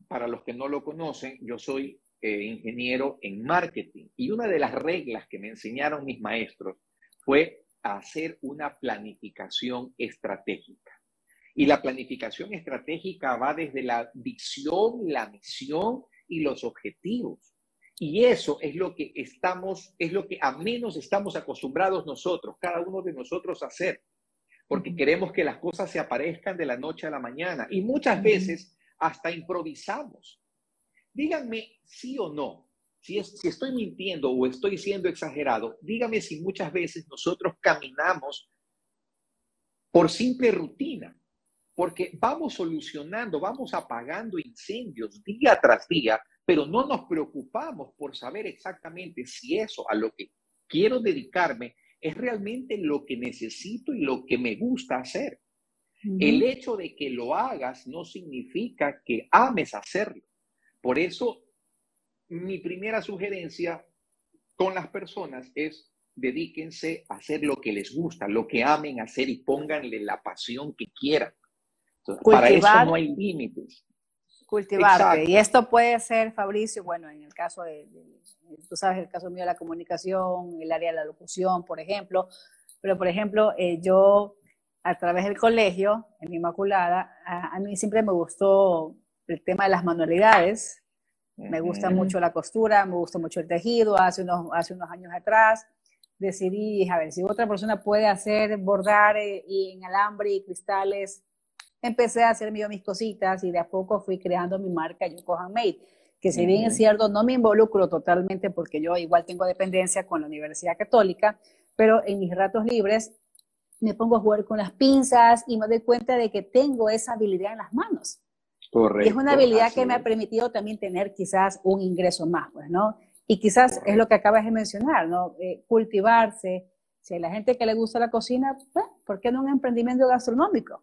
Speaker 5: para los que no lo conocen, yo soy eh, ingeniero en marketing. Y una de las reglas que me enseñaron mis maestros fue hacer una planificación estratégica. Y la planificación estratégica va desde la visión, la misión y los objetivos. Y eso es lo que estamos, es lo que a menos estamos acostumbrados nosotros, cada uno de nosotros a hacer, porque queremos que las cosas se aparezcan de la noche a la mañana y muchas veces hasta improvisamos. Díganme sí o no. Si, si estoy mintiendo o estoy siendo exagerado, dígame si muchas veces nosotros caminamos por simple rutina, porque vamos solucionando, vamos apagando incendios día tras día, pero no nos preocupamos por saber exactamente si eso a lo que quiero dedicarme es realmente lo que necesito y lo que me gusta hacer. El hecho de que lo hagas no significa que ames hacerlo. Por eso, mi primera sugerencia con las personas es dedíquense a hacer lo que les gusta, lo que amen hacer y pónganle la pasión que quieran. Para eso no hay límites.
Speaker 4: Cultivarte. Y esto puede ser, Fabricio, bueno, en el caso de, tú sabes, el caso mío de la comunicación, el área de la locución, por ejemplo, pero por ejemplo, eh, yo a través del colegio, en Inmaculada, a, a mí siempre me gustó el tema de las manualidades. Me gusta mucho la costura, me gusta mucho el tejido. Hace unos, hace unos años atrás decidí, a ver, si otra persona puede hacer bordar eh, y en alambre y cristales, empecé a hacer yo mis cositas y de a poco fui creando mi marca Yoko Handmade, que si bien es cierto, no me involucro totalmente porque yo igual tengo dependencia con la Universidad Católica, pero en mis ratos libres me pongo a jugar con las pinzas y me doy cuenta de que tengo esa habilidad en las manos. Correcto. Y es una habilidad que me ha permitido también tener quizás un ingreso más, pues, ¿no? Y quizás es lo que acabas de mencionar, ¿no? Eh, cultivarse. Si hay la gente que le gusta la cocina, pues, ¿por qué no un emprendimiento gastronómico?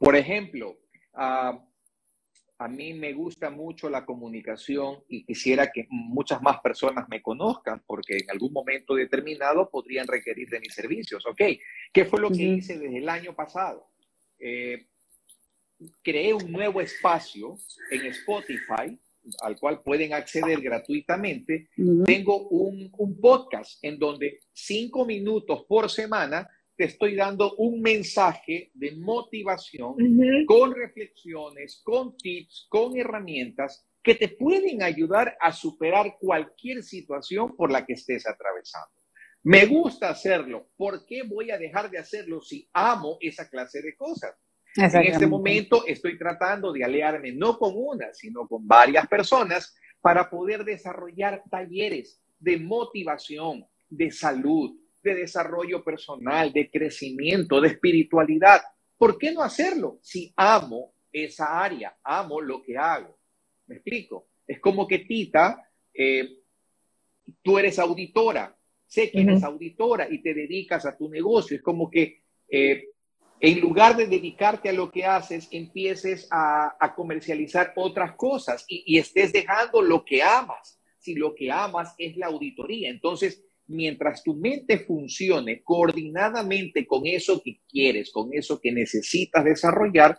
Speaker 5: Por ejemplo, uh, a mí me gusta mucho la comunicación y quisiera que muchas más personas me conozcan porque en algún momento determinado podrían requerir de mis servicios. ¿Ok? ¿Qué fue lo que hice desde el año pasado? Eh, creé un nuevo espacio en Spotify al cual pueden acceder gratuitamente. Tengo un, un podcast en donde cinco minutos por semana te estoy dando un mensaje de motivación con reflexiones, con tips, con herramientas que te pueden ayudar a superar cualquier situación por la que estés atravesando. Me gusta hacerlo. ¿Por qué voy a dejar de hacerlo si amo esa clase de cosas? En este momento estoy tratando de aliarme no con una, sino con varias personas para poder desarrollar talleres de motivación, de salud, de desarrollo personal, de crecimiento, de espiritualidad. ¿Por qué no hacerlo si amo esa área, amo lo que hago? ¿Me explico? Es como que Tita, eh, tú eres auditora, sé que eres auditora y te dedicas a tu negocio. Es como que eh, en lugar de dedicarte a lo que haces, empieces a, comercializar otras cosas y, y estés dejando lo que amas. Si lo que amas es la auditoría, entonces mientras tu mente funcione coordinadamente con eso que quieres, con eso que necesitas desarrollar,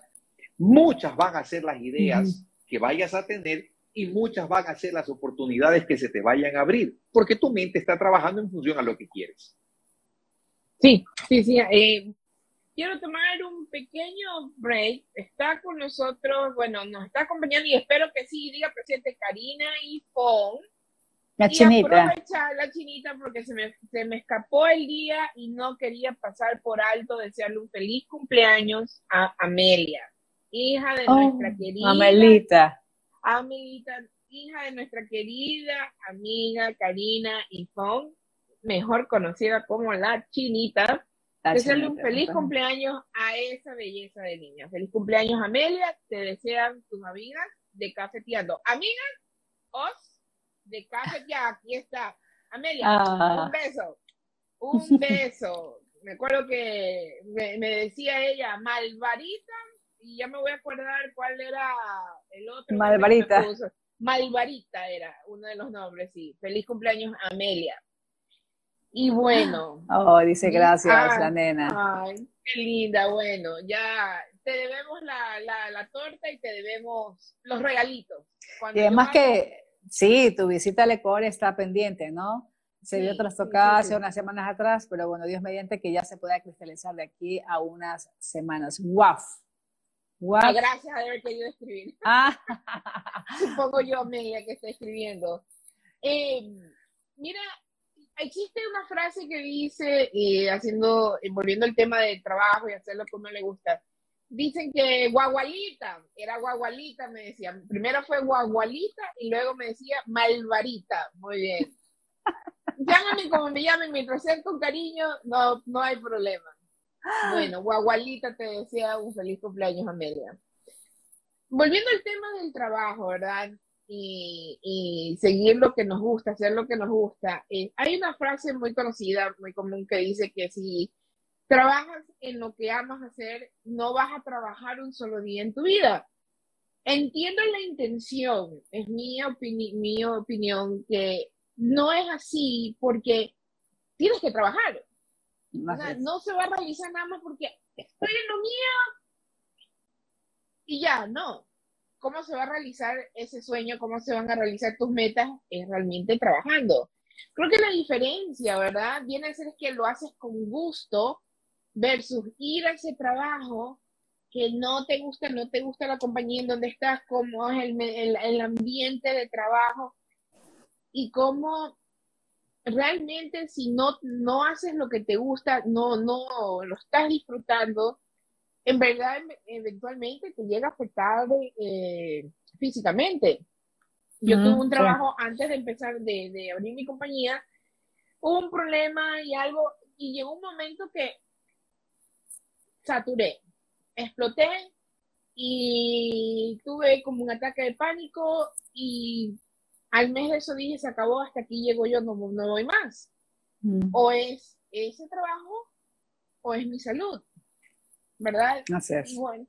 Speaker 5: muchas van a ser las ideas que vayas a tener y muchas van a ser las oportunidades que se te vayan a abrir, porque tu mente está trabajando en función a lo que quieres.
Speaker 3: Sí, sí, sí. Eh, quiero tomar un pequeño break. Está con nosotros, bueno, nos está acompañando y espero que sí, diga presidente Karina y Fon
Speaker 4: la chinita.
Speaker 3: aprovechar la chinita porque se me, se me escapó el día y no quería pasar por alto desearle un feliz cumpleaños a Amelia, hija de oh, nuestra querida.
Speaker 4: Amelita.
Speaker 3: Amelita, hija de nuestra querida amiga Karina Ifón, mejor conocida como la chinita. desearle un feliz cumpleaños a esa belleza de niña. Feliz cumpleaños, Amelia. Te desean tus amigas de Cafeteando. Amigas, os de café ya, aquí está. Amelia, ah. un beso, un beso. Me acuerdo que me, decía ella, Malvarita, y ya me voy a acordar cuál era el otro.
Speaker 4: Malvarita.
Speaker 3: Malvarita era uno de los nombres, sí. Feliz cumpleaños, Amelia. Y bueno.
Speaker 4: Oh, dice gracias, la nena.
Speaker 3: Ay, qué linda. Bueno, ya te debemos la, la, torta y te debemos los regalitos.
Speaker 4: y además que Sí, tu visita al Ecuador está pendiente, ¿no? Se dio trastocada hace unas semanas atrás, pero bueno, Dios mediante que ya se pueda cristalizar de aquí a unas semanas. ¡Waf!
Speaker 3: Ah, gracias a haber querido escribir. Ah. Supongo yo, Amelia, que está escribiendo. Em, mira, existe una frase que dice, eh, haciendo, volviendo al tema del trabajo y hacerlo como le gusta, dicen que guagualita, era guagualita, me decían. Primero fue guagualita y luego me decía malvarita. Muy bien. Llámame como me llamen, mientras sean con cariño, no, no hay problema. Bueno, guagualita te decía un feliz cumpleaños, Amelia. Volviendo al tema del trabajo, ¿verdad? Y, y seguir lo que nos gusta, hacer lo que nos gusta. Eh, hay una frase muy conocida, muy común, que dice que si trabajas en lo que amas hacer, no vas a trabajar un solo día en tu vida. Entiendo la intención, es mi, mi opinión que no es así porque tienes que trabajar. no se va a realizar nada más porque estoy en lo mío y ya, no. ¿Cómo se va a realizar ese sueño? ¿Cómo se van a realizar tus metas? Es realmente trabajando. Creo que la diferencia, ¿verdad? Viene a ser que lo haces con gusto versus ir a ese trabajo que no te gusta, no te gusta la compañía en donde estás, cómo es el, el, el ambiente de trabajo y cómo realmente si no, no haces lo que te gusta, no, no lo estás disfrutando, en verdad eventualmente te llega a afectar eh, físicamente. Yo tuve un trabajo antes de empezar de, de, abrir mi compañía, hubo un problema y algo, y llegó un momento que saturé, exploté y tuve como un ataque de pánico y al mes de eso dije, se acabó, hasta aquí llego yo, no, no voy más. Mm. O es ese trabajo o es mi salud, ¿verdad?
Speaker 4: Así es.
Speaker 3: bueno,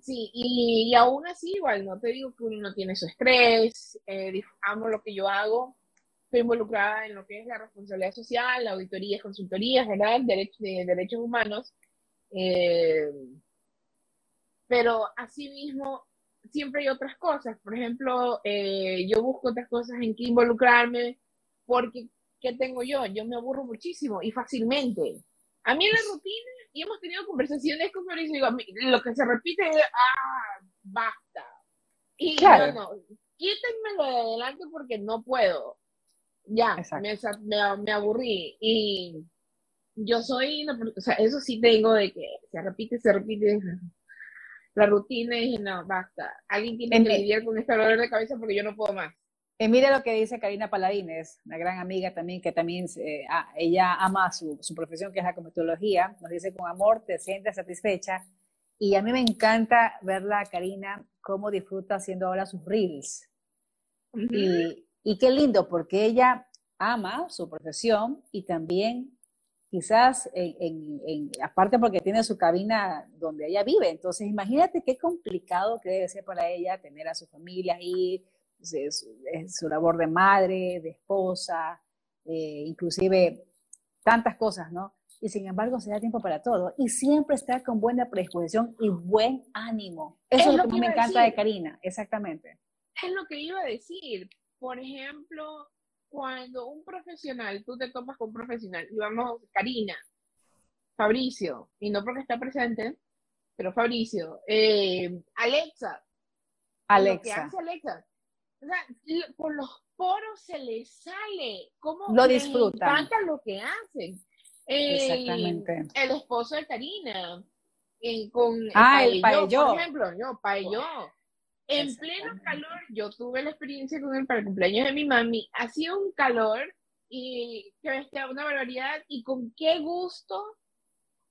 Speaker 3: sí, y, aún así, igual, no te digo que uno no tiene su estrés, eh, amo lo que yo hago, estoy involucrada en lo que es la responsabilidad social, auditorías, consultorías, ¿verdad? Derecho, de derechos humanos. Eh, pero asimismo siempre hay otras cosas. Por ejemplo, eh, yo busco otras cosas en que involucrarme, porque ¿qué tengo yo? Yo me aburro muchísimo y fácilmente. A mí en la rutina, y hemos tenido conversaciones con Mauricio, digo, lo que se repite es, ah, basta. Y claro. no, quítenmelo de adelante porque no puedo. Ya, me, me, me, aburrí. Y yo soy, o sea, eso sí tengo de que se repite, se repite la rutina y dije, no, basta. Alguien tiene que lidiar con este dolor de cabeza porque yo no puedo más.
Speaker 4: Y mire lo que dice Karina Paladines, una gran amiga también, que también eh, ah, ella ama su, su, profesión, que es la cometología. Nos dice, con amor te sientes satisfecha. Y a mí me encanta verla, Karina, cómo disfruta haciendo ahora sus reels. y, y qué lindo, porque ella ama su profesión y también quizás en, aparte porque tiene su cabina donde ella vive. Entonces, imagínate qué complicado que debe ser para ella tener a su familia ahí, su, labor de madre, de esposa, eh, inclusive tantas cosas, ¿no? Y sin embargo, se da tiempo para todo. Y siempre está con buena predisposición y buen ánimo. Eso es, lo que, me encanta de Karina, exactamente.
Speaker 3: Es lo que iba a decir. Por ejemplo, cuando un profesional, tú te topas con un profesional, y vamos, Karina, Fabricio, y no porque está presente, pero Fabricio, eh, Alexa,
Speaker 4: Alexa.
Speaker 3: Alexa, o sea, por los poros se le sale, cómo
Speaker 4: lo disfrutan.
Speaker 3: encanta lo que hacen. Eh, Exactamente. El esposo de Karina, eh, con
Speaker 4: ah, el paelló,
Speaker 3: por ejemplo, no, paelló. En pleno calor, yo tuve la experiencia con él para el cumpleaños de mi mami. Hacía un calor y que bestia, una barbaridad. Y con qué gusto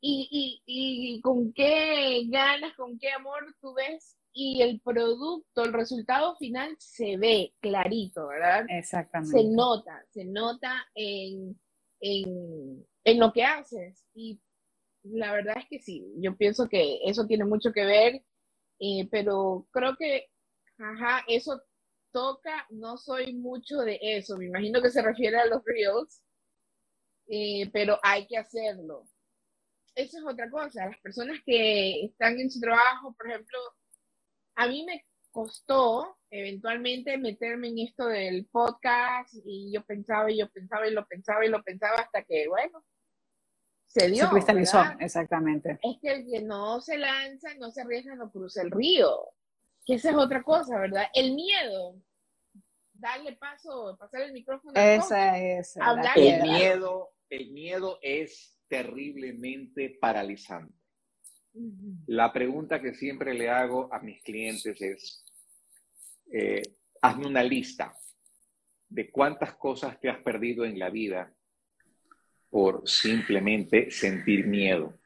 Speaker 3: y, y, y con qué ganas, con qué amor tú ves y el producto, el resultado final se ve clarito, ¿verdad?
Speaker 4: Exactamente.
Speaker 3: Se nota, se nota en, en, en, lo que haces. Y la verdad es que sí, yo pienso que eso tiene mucho que ver eh, pero creo que, ajá, eso toca, no soy mucho de eso, me imagino que se refiere a los reels, eh, pero hay que hacerlo. Eso es otra cosa, las personas que están en su trabajo, por ejemplo, a mí me costó eventualmente meterme en esto del podcast y yo pensaba y yo pensaba y lo pensaba y lo pensaba hasta que, bueno, se dio.
Speaker 4: cristalizó, exactamente.
Speaker 3: Es que el que no se lanza, no se arriesga, no cruza el río. Que esa es otra cosa, ¿verdad? El miedo. Darle paso, pasar el micrófono.
Speaker 4: Esa es.
Speaker 5: Hablar el miedo, el miedo es terriblemente paralizante. La pregunta que siempre le hago a mis clientes es, eh, hazme una lista de cuántas cosas te has perdido en la vida por simplemente sentir miedo.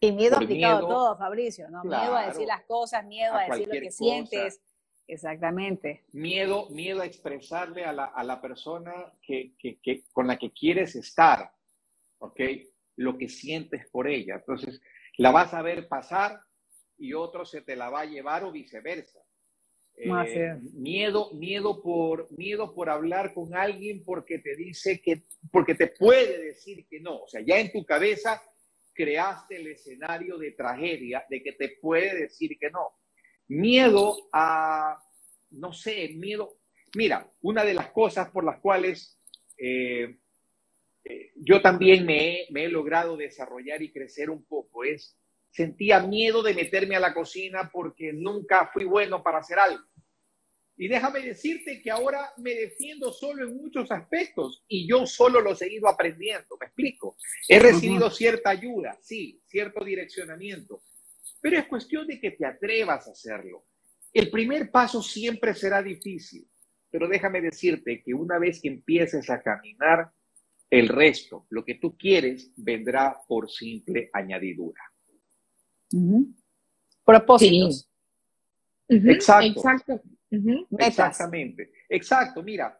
Speaker 4: Y miedo aplicado a todo, Fabricio, ¿no? miedo a decir las cosas, miedo a, decir lo que sientes. Exactamente.
Speaker 5: Miedo, miedo a expresarle a la, a la persona que, que, que, con la que quieres estar, ¿ok? Lo que sientes por ella. Entonces, la vas a ver pasar y otro se te la va a llevar o viceversa. Eh, miedo, miedo por, miedo por hablar con alguien porque te dice que, porque te puede decir que no. O sea, ya en tu cabeza creaste el escenario de tragedia de que te puede decir que no. Miedo a, no sé, miedo. Mira, una de las cosas por las cuales eh, eh, yo también me me he logrado desarrollar y crecer un poco es sentía miedo de meterme a la cocina porque nunca fui bueno para hacer algo. Y déjame decirte que ahora me defiendo solo en muchos aspectos y yo solo lo he seguido aprendiendo, me explico. He recibido cierta ayuda, sí, cierto direccionamiento, pero es cuestión de que te atrevas a hacerlo. El primer paso siempre será difícil, pero déjame decirte que una vez que empieces a caminar, el resto, lo que tú quieres, vendrá por simple añadidura.
Speaker 4: Propósitos.
Speaker 5: Exacto.
Speaker 3: Exacto.
Speaker 5: Exactamente. Exacto. Mira,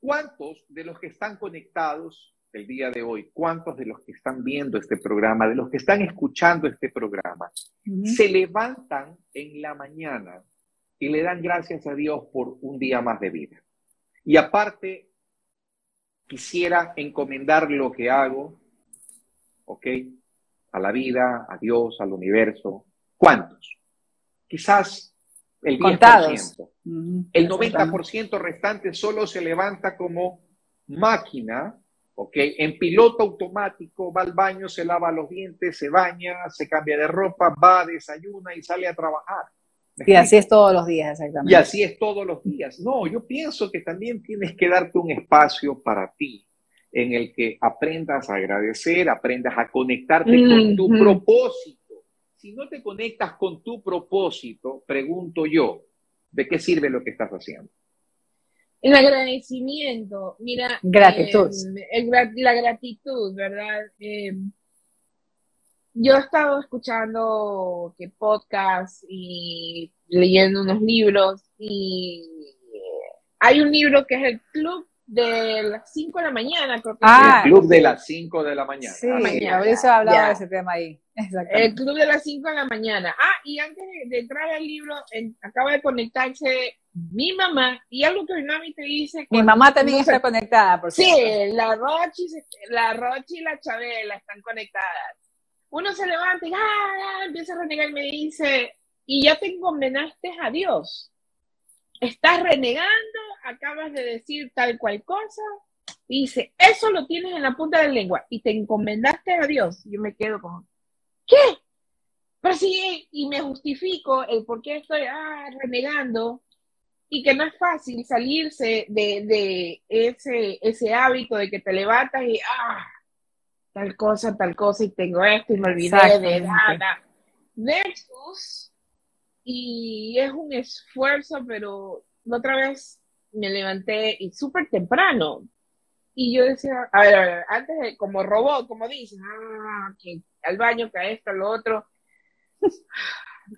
Speaker 5: ¿cuántos de los que están conectados el día de hoy, cuántos de los que están viendo este programa, de los que están escuchando este programa, se levantan en la mañana y le dan gracias a Dios por un día más de vida? Y aparte, quisiera encomendar lo que hago, ¿ok? A la vida, a Dios, al universo. ¿Cuántos? Quizás el 10%. El 90% restante solo se levanta como máquina, ¿ok? En piloto automático, va al baño, se lava los dientes, se baña, se cambia de ropa, va, desayuna y sale a trabajar.
Speaker 4: Y así es todos los días, exactamente.
Speaker 5: Y así es todos los días. No, yo pienso que también tienes que darte un espacio para ti en el que aprendas a agradecer, aprendas a conectarte con tu propósito si no te conectas con tu propósito, pregunto yo, ¿de qué sirve lo que estás haciendo?
Speaker 3: El agradecimiento, mira.
Speaker 4: Gratitud.
Speaker 3: Eh, la gratitud, ¿verdad? Eh, yo he estado escuchando que podcast y leyendo unos libros y hay un libro que es el Club de las 5 de la mañana, creo que
Speaker 5: ah, el club de las 5 de la mañana.
Speaker 4: Sí, mañana. hablaba de ese tema ahí.
Speaker 3: El club de las 5 de la mañana. Ah, y antes de, entrar al libro, acaba de conectarse mi mamá y algo que mi mami te dice.
Speaker 4: Mi mamá también está conectada, por
Speaker 3: Sí, la Rochi, la Rochi y la Chabela están conectadas. Uno se levanta y ah, empieza a renegar y me dice, y ya te encomendaste a Dios. Estás renegando, acabas de decir tal cual cosa, y dice, eso lo tienes en la punta de la lengua y te encomendaste a Dios. Yo me quedo como, ¿qué? Pero sí, y me justifico el por qué estoy ah, renegando y que no es fácil salirse de, ese, ese hábito de que te levantas y, ah, tal cosa, tal cosa, y tengo esto y me olvidé de nada. Versus, y es un esfuerzo, pero otra vez me levanté y súper temprano. Y yo decía, a ver, a ver, antes de, como robot, como dicen, ah, que al baño, que a esto, lo otro,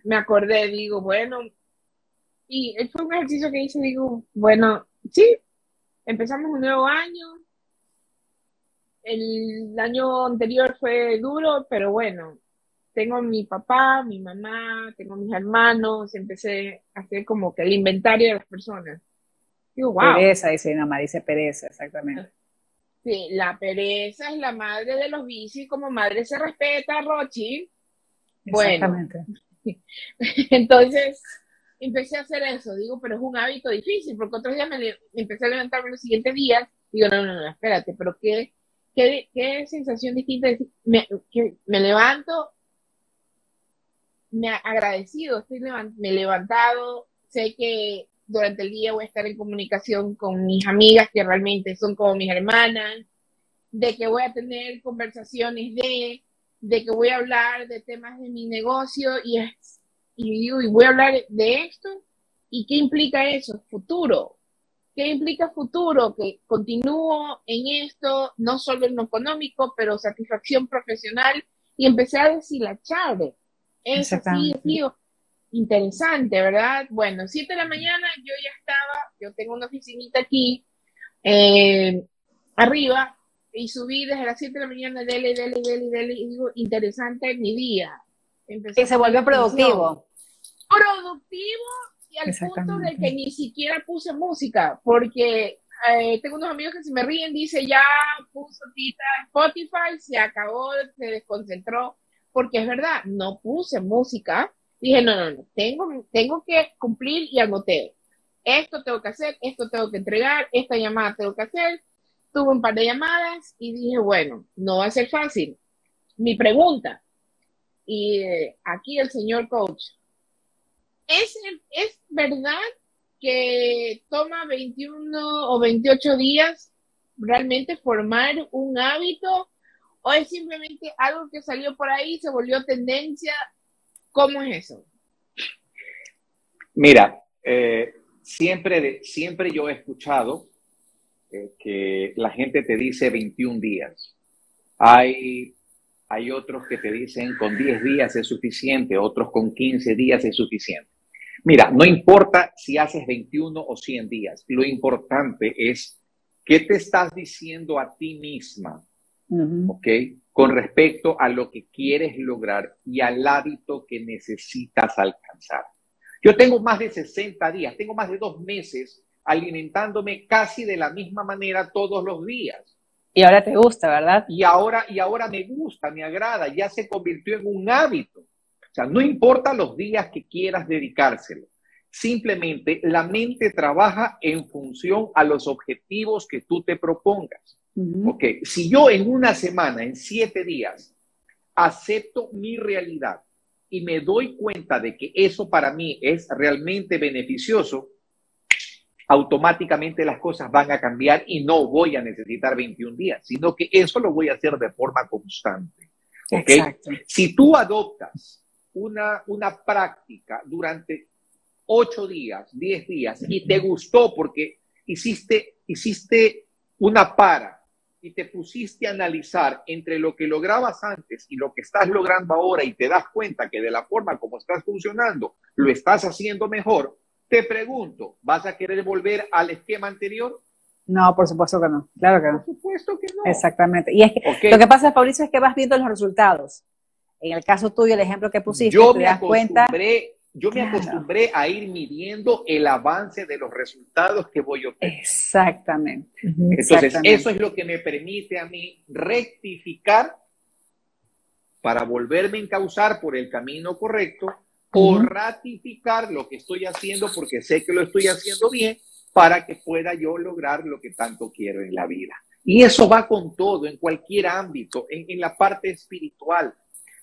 Speaker 3: me acordé, digo, bueno, y fue un ejercicio que hice, digo, bueno, sí, empezamos un nuevo año, el año anterior fue duro, pero bueno, tengo mi papá, mi mamá, tengo mis hermanos, empecé a hacer como que el inventario de las personas.
Speaker 4: Digo, wow. Pereza, dice mamá, dice pereza, exactamente.
Speaker 3: Sí, la pereza es la madre de los vicios como madre se respeta, Rochi. Bueno, entonces empecé a hacer eso, digo, pero es un hábito difícil, porque otros días me empecé a levantarme los siguientes días, digo, no, no, no, espérate, pero qué, qué, qué sensación distinta, me, que me levanto, me ha agradecido, estoy me he levantado, sé que durante el día voy a estar en comunicación con mis amigas que realmente son como mis hermanas, de que voy a tener conversaciones de, de que voy a hablar de temas de mi negocio y, es, y, y voy a hablar de esto. ¿Y qué implica eso? Futuro. ¿Qué implica futuro? Que continúo en esto, no solo en lo económico, pero satisfacción profesional y empecé a deshilachar. Es así, tío interesante, ¿verdad? Bueno, 7 de la mañana yo ya estaba, yo tengo una oficinita aquí, eh, arriba, y subí desde las 7 de la mañana, dele, dele, dele, dele, y digo, interesante mi día.
Speaker 4: y se volvió productivo.
Speaker 3: Productivo y al punto de que ni siquiera puse música, porque eh, tengo unos amigos que se me ríen, dice, ya puso tita Spotify, se acabó, se desconcentró, porque es verdad, no puse música, Dije, no, no, no, tengo, tengo que cumplir y anoté. Esto tengo que hacer, esto tengo que entregar, esta llamada tengo que hacer. Tuve un par de llamadas y dije, bueno, no va a ser fácil. Mi pregunta, y eh, aquí el señor coach. ¿Es, ¿Es verdad que toma 21 o 28 días realmente formar un hábito o es simplemente algo que salió por ahí, se volvió tendencia? ¿Cómo es eso?
Speaker 5: Mira, eh, siempre, siempre yo he escuchado eh, que la gente te dice 21 días. Hay, hay otros que te dicen con 10 días es suficiente, otros con 15 días es suficiente. Mira, no importa si haces 21 o 100 días, lo importante es qué te estás diciendo a ti misma, ¿ok? Con respecto a lo que quieres lograr y al hábito que necesitas alcanzar. Yo tengo más de 60 días, tengo más de dos meses alimentándome casi de la misma manera todos los días.
Speaker 4: Y ahora te gusta, ¿verdad?
Speaker 5: Y ahora, y ahora me gusta, me agrada, ya se convirtió en un hábito. O sea, no importa los días que quieras dedicárselo. Simplemente la mente trabaja en función a los objetivos que tú te propongas. Ok, si yo en una semana, en siete días, acepto mi realidad y me doy cuenta de que eso para mí es realmente beneficioso, automáticamente las cosas van a cambiar y no voy a necesitar 21 días, sino que eso lo voy a hacer de forma constante. ¿okay? Si tú adoptas una, una práctica durante 8 días, 10 días y te gustó porque hiciste, hiciste una para y te pusiste a analizar entre lo que lograbas antes y lo que estás logrando ahora y te das cuenta que de la forma como estás funcionando lo estás haciendo mejor, te pregunto, ¿vas a querer volver al esquema anterior?
Speaker 4: No, por supuesto que no. Claro que no.
Speaker 5: Por supuesto que no.
Speaker 4: Exactamente. Y es que lo que pasa, Fabricio, es que vas viendo los resultados. En el caso tuyo, el ejemplo que pusiste,
Speaker 5: yo te das cuenta. Yo me acostumbré a ir midiendo el avance de los resultados que voy obteniendo.
Speaker 4: Exactamente.
Speaker 5: Entonces, eso es lo que me permite a mí rectificar para volverme a encauzar por el camino correcto o ratificar lo que estoy haciendo porque sé que lo estoy haciendo bien para que pueda yo lograr lo que tanto quiero en la vida. Y eso va con todo, en cualquier ámbito, en, la parte espiritual.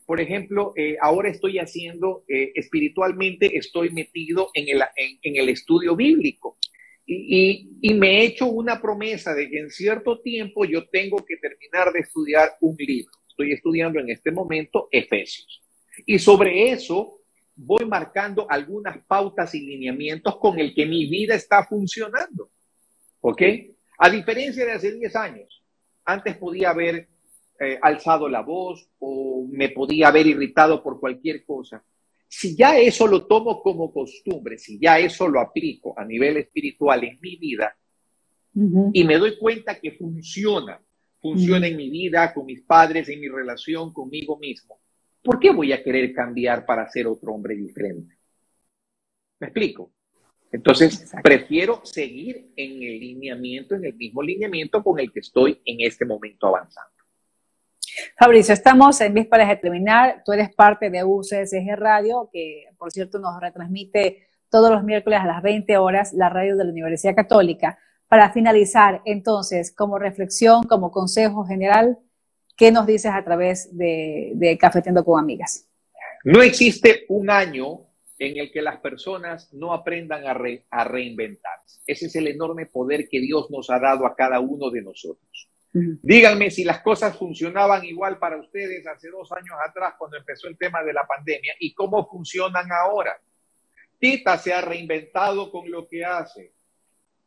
Speaker 5: Por ejemplo, eh, ahora estoy haciendo, eh, espiritualmente estoy metido en el, en, el estudio bíblico. Y, y, me he hecho una promesa de que en cierto tiempo yo tengo que terminar de estudiar un libro. Estoy estudiando en este momento Efesios. Y sobre eso voy marcando algunas pautas y lineamientos con el que mi vida está funcionando. ¿Ok? A diferencia de hace 10 años, antes podía haber eh, alzado la voz o me podía haber irritado por cualquier cosa. Si ya eso lo tomo como costumbre, si ya eso lo aplico a nivel espiritual en mi vida y me doy cuenta que funciona, funciona en mi vida, con mis padres, en mi relación conmigo mismo, ¿por qué voy a querer cambiar para ser otro hombre diferente? ¿Me explico? Entonces, prefiero seguir en el lineamiento, en el mismo lineamiento con el que estoy en este momento avanzando.
Speaker 4: Fabricio, estamos en vísperas de terminar. Tú eres parte de UCSG Radio, que por cierto nos retransmite todos los miércoles a las 20 horas la radio de la Universidad Católica. Para finalizar, entonces, como reflexión, como consejo general, ¿Qué nos dices a través de, de Cafeteando con Amigas?
Speaker 5: No existe un año en el que las personas no aprendan a, a, reinventarse. Ese es el enorme poder que Dios nos ha dado a cada uno de nosotros. Díganme si las cosas funcionaban igual para ustedes hace dos años atrás cuando empezó el tema de la pandemia y cómo funcionan ahora. Tita se ha reinventado con lo que hace.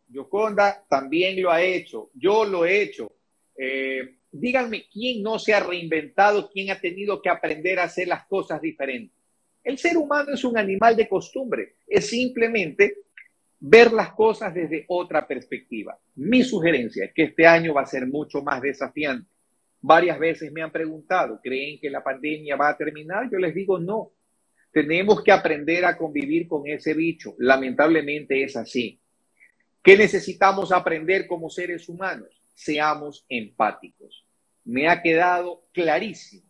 Speaker 5: Yoconda también lo ha hecho. Yo lo he hecho. Eh, díganme quién no se ha reinventado, quién ha tenido que aprender a hacer las cosas diferentes. El ser humano es un animal de costumbre, es simplemente ver las cosas desde otra perspectiva. Mi sugerencia es que este año va a ser mucho más desafiante. Varias veces me han preguntado, ¿creen que la pandemia va a terminar? Yo les digo no. Tenemos que aprender a convivir con ese bicho. Lamentablemente es así. ¿Qué necesitamos aprender como seres humanos? seamos empáticos. Me ha quedado clarísimo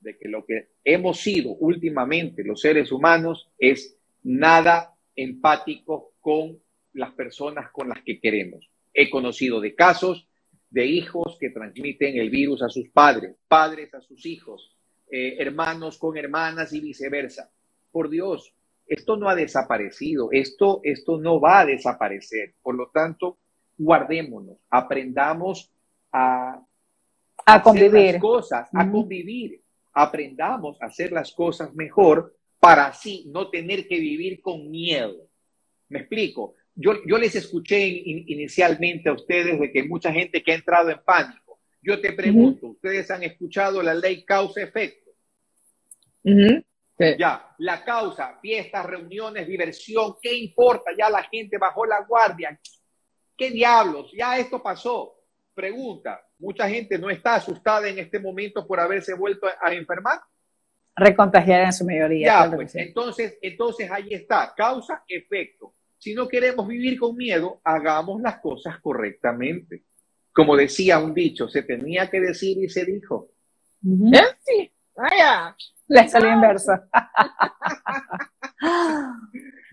Speaker 5: de que lo que hemos sido últimamente los seres humanos es nada empático con las personas con las que queremos. He conocido de casos de hijos que transmiten el virus a sus padres, padres a sus hijos, eh, hermanos con hermanas y viceversa. Por Dios, esto no ha desaparecido, esto, esto no va a desaparecer. Por lo tanto, guardémonos, aprendamos a,
Speaker 4: a convivir.
Speaker 5: cosas, a convivir, aprendamos a hacer las cosas mejor para así no tener que vivir con miedo. ¿Me explico? Yo, yo les escuché inicialmente a ustedes de que mucha gente que ha entrado en pánico. Yo te pregunto, ¿ustedes han escuchado la ley causa-efecto? Ya, la causa, fiestas, reuniones, diversión, ¿qué importa? Ya la gente bajó la guardia. ¿Qué diablos? Ya esto pasó. Pregunta, ¿mucha gente no está asustada en este momento por haberse vuelto a enfermar?
Speaker 4: Recontagiar en su mayoría.
Speaker 5: Ya, pues, entonces, entonces ahí está, causa, efecto. Si no queremos vivir con miedo, hagamos las cosas correctamente. Como decía un dicho, se tenía que decir y se dijo.
Speaker 3: ¿Eh? Sí, vaya.
Speaker 4: Le salió inversa.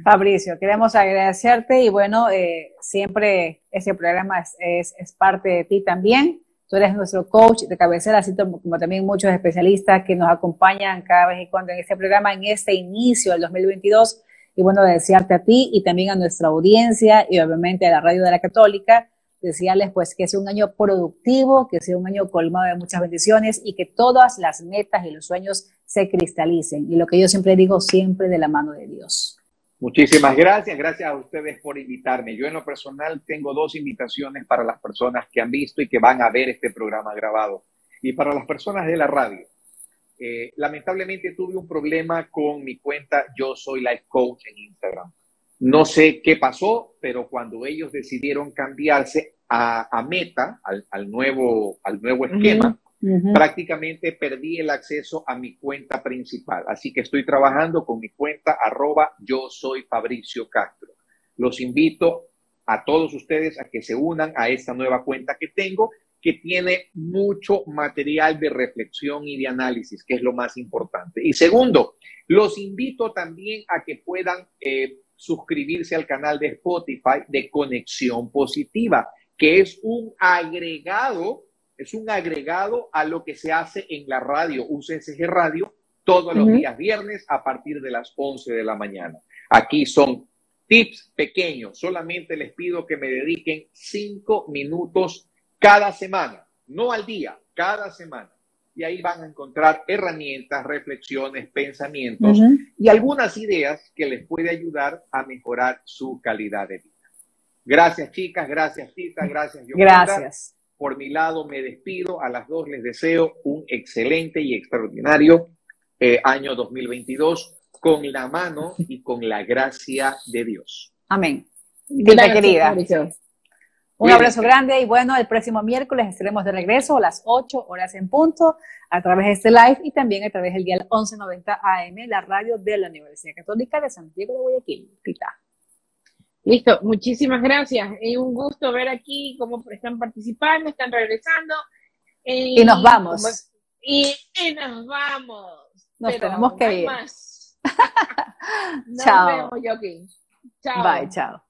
Speaker 4: Fabricio, queremos agradecerte y bueno, eh, siempre ese programa es, es, parte de ti también. Tú eres nuestro coach de cabecera, así como, también muchos especialistas que nos acompañan cada vez y cuando en este programa, en este inicio del 2022. Y bueno, desearte a ti y también a nuestra audiencia y obviamente a la Radio de la Católica, desearles pues que sea un año productivo, que sea un año colmado de muchas bendiciones y que todas las metas y los sueños se cristalicen. Y lo que yo siempre digo, siempre de la mano de Dios.
Speaker 5: Muchísimas gracias, gracias a ustedes por invitarme. Yo en lo personal tengo dos invitaciones para las personas que han visto y que van a ver este programa grabado. Y para las personas de la radio. Eh, lamentablemente tuve un problema con mi cuenta Yo Soy Life Coach en Instagram. No sé qué pasó, pero cuando ellos decidieron cambiarse a, Meta, al, nuevo, al nuevo esquema, prácticamente perdí el acceso a mi cuenta principal. Así que estoy trabajando con mi cuenta arroba yo soy Fabricio Castro. Los invito a todos ustedes a que se unan a esta nueva cuenta que tengo, que tiene mucho material de reflexión y de análisis, que es lo más importante. Y segundo, los invito también a que puedan eh, suscribirse al canal de Spotify de Conexión Positiva, que es un agregado es un agregado a lo que se hace en la radio, UCSG Radio, todos los días viernes a partir de las 11 de la mañana. Aquí son tips pequeños, solamente les pido que me dediquen cinco minutos cada semana, no al día, cada semana. Y ahí van a encontrar herramientas, reflexiones, pensamientos y algunas ideas que les puede ayudar a mejorar su calidad de vida. Gracias, chicas, gracias, Tita, gracias,
Speaker 4: Gracias.
Speaker 5: Por mi lado, me despido. A las dos les deseo un excelente y extraordinario eh, año 2022 con la mano y con la gracia de Dios.
Speaker 4: Amén. Querida. Un abrazo grande y bueno, el próximo miércoles estaremos de regreso a las 8 horas en punto a través de este live y también a través del día 1190 AM, la radio de la Universidad Católica de Santiago de Guayaquil. Tita.
Speaker 3: Listo, muchísimas gracias. Es un gusto ver aquí cómo están participando, están regresando.
Speaker 4: y nos vamos.
Speaker 3: Y, nos vamos.
Speaker 4: Nos tenemos que ir.
Speaker 3: Nos chao. vemos, Joaquín. Chao.
Speaker 4: Bye, chao.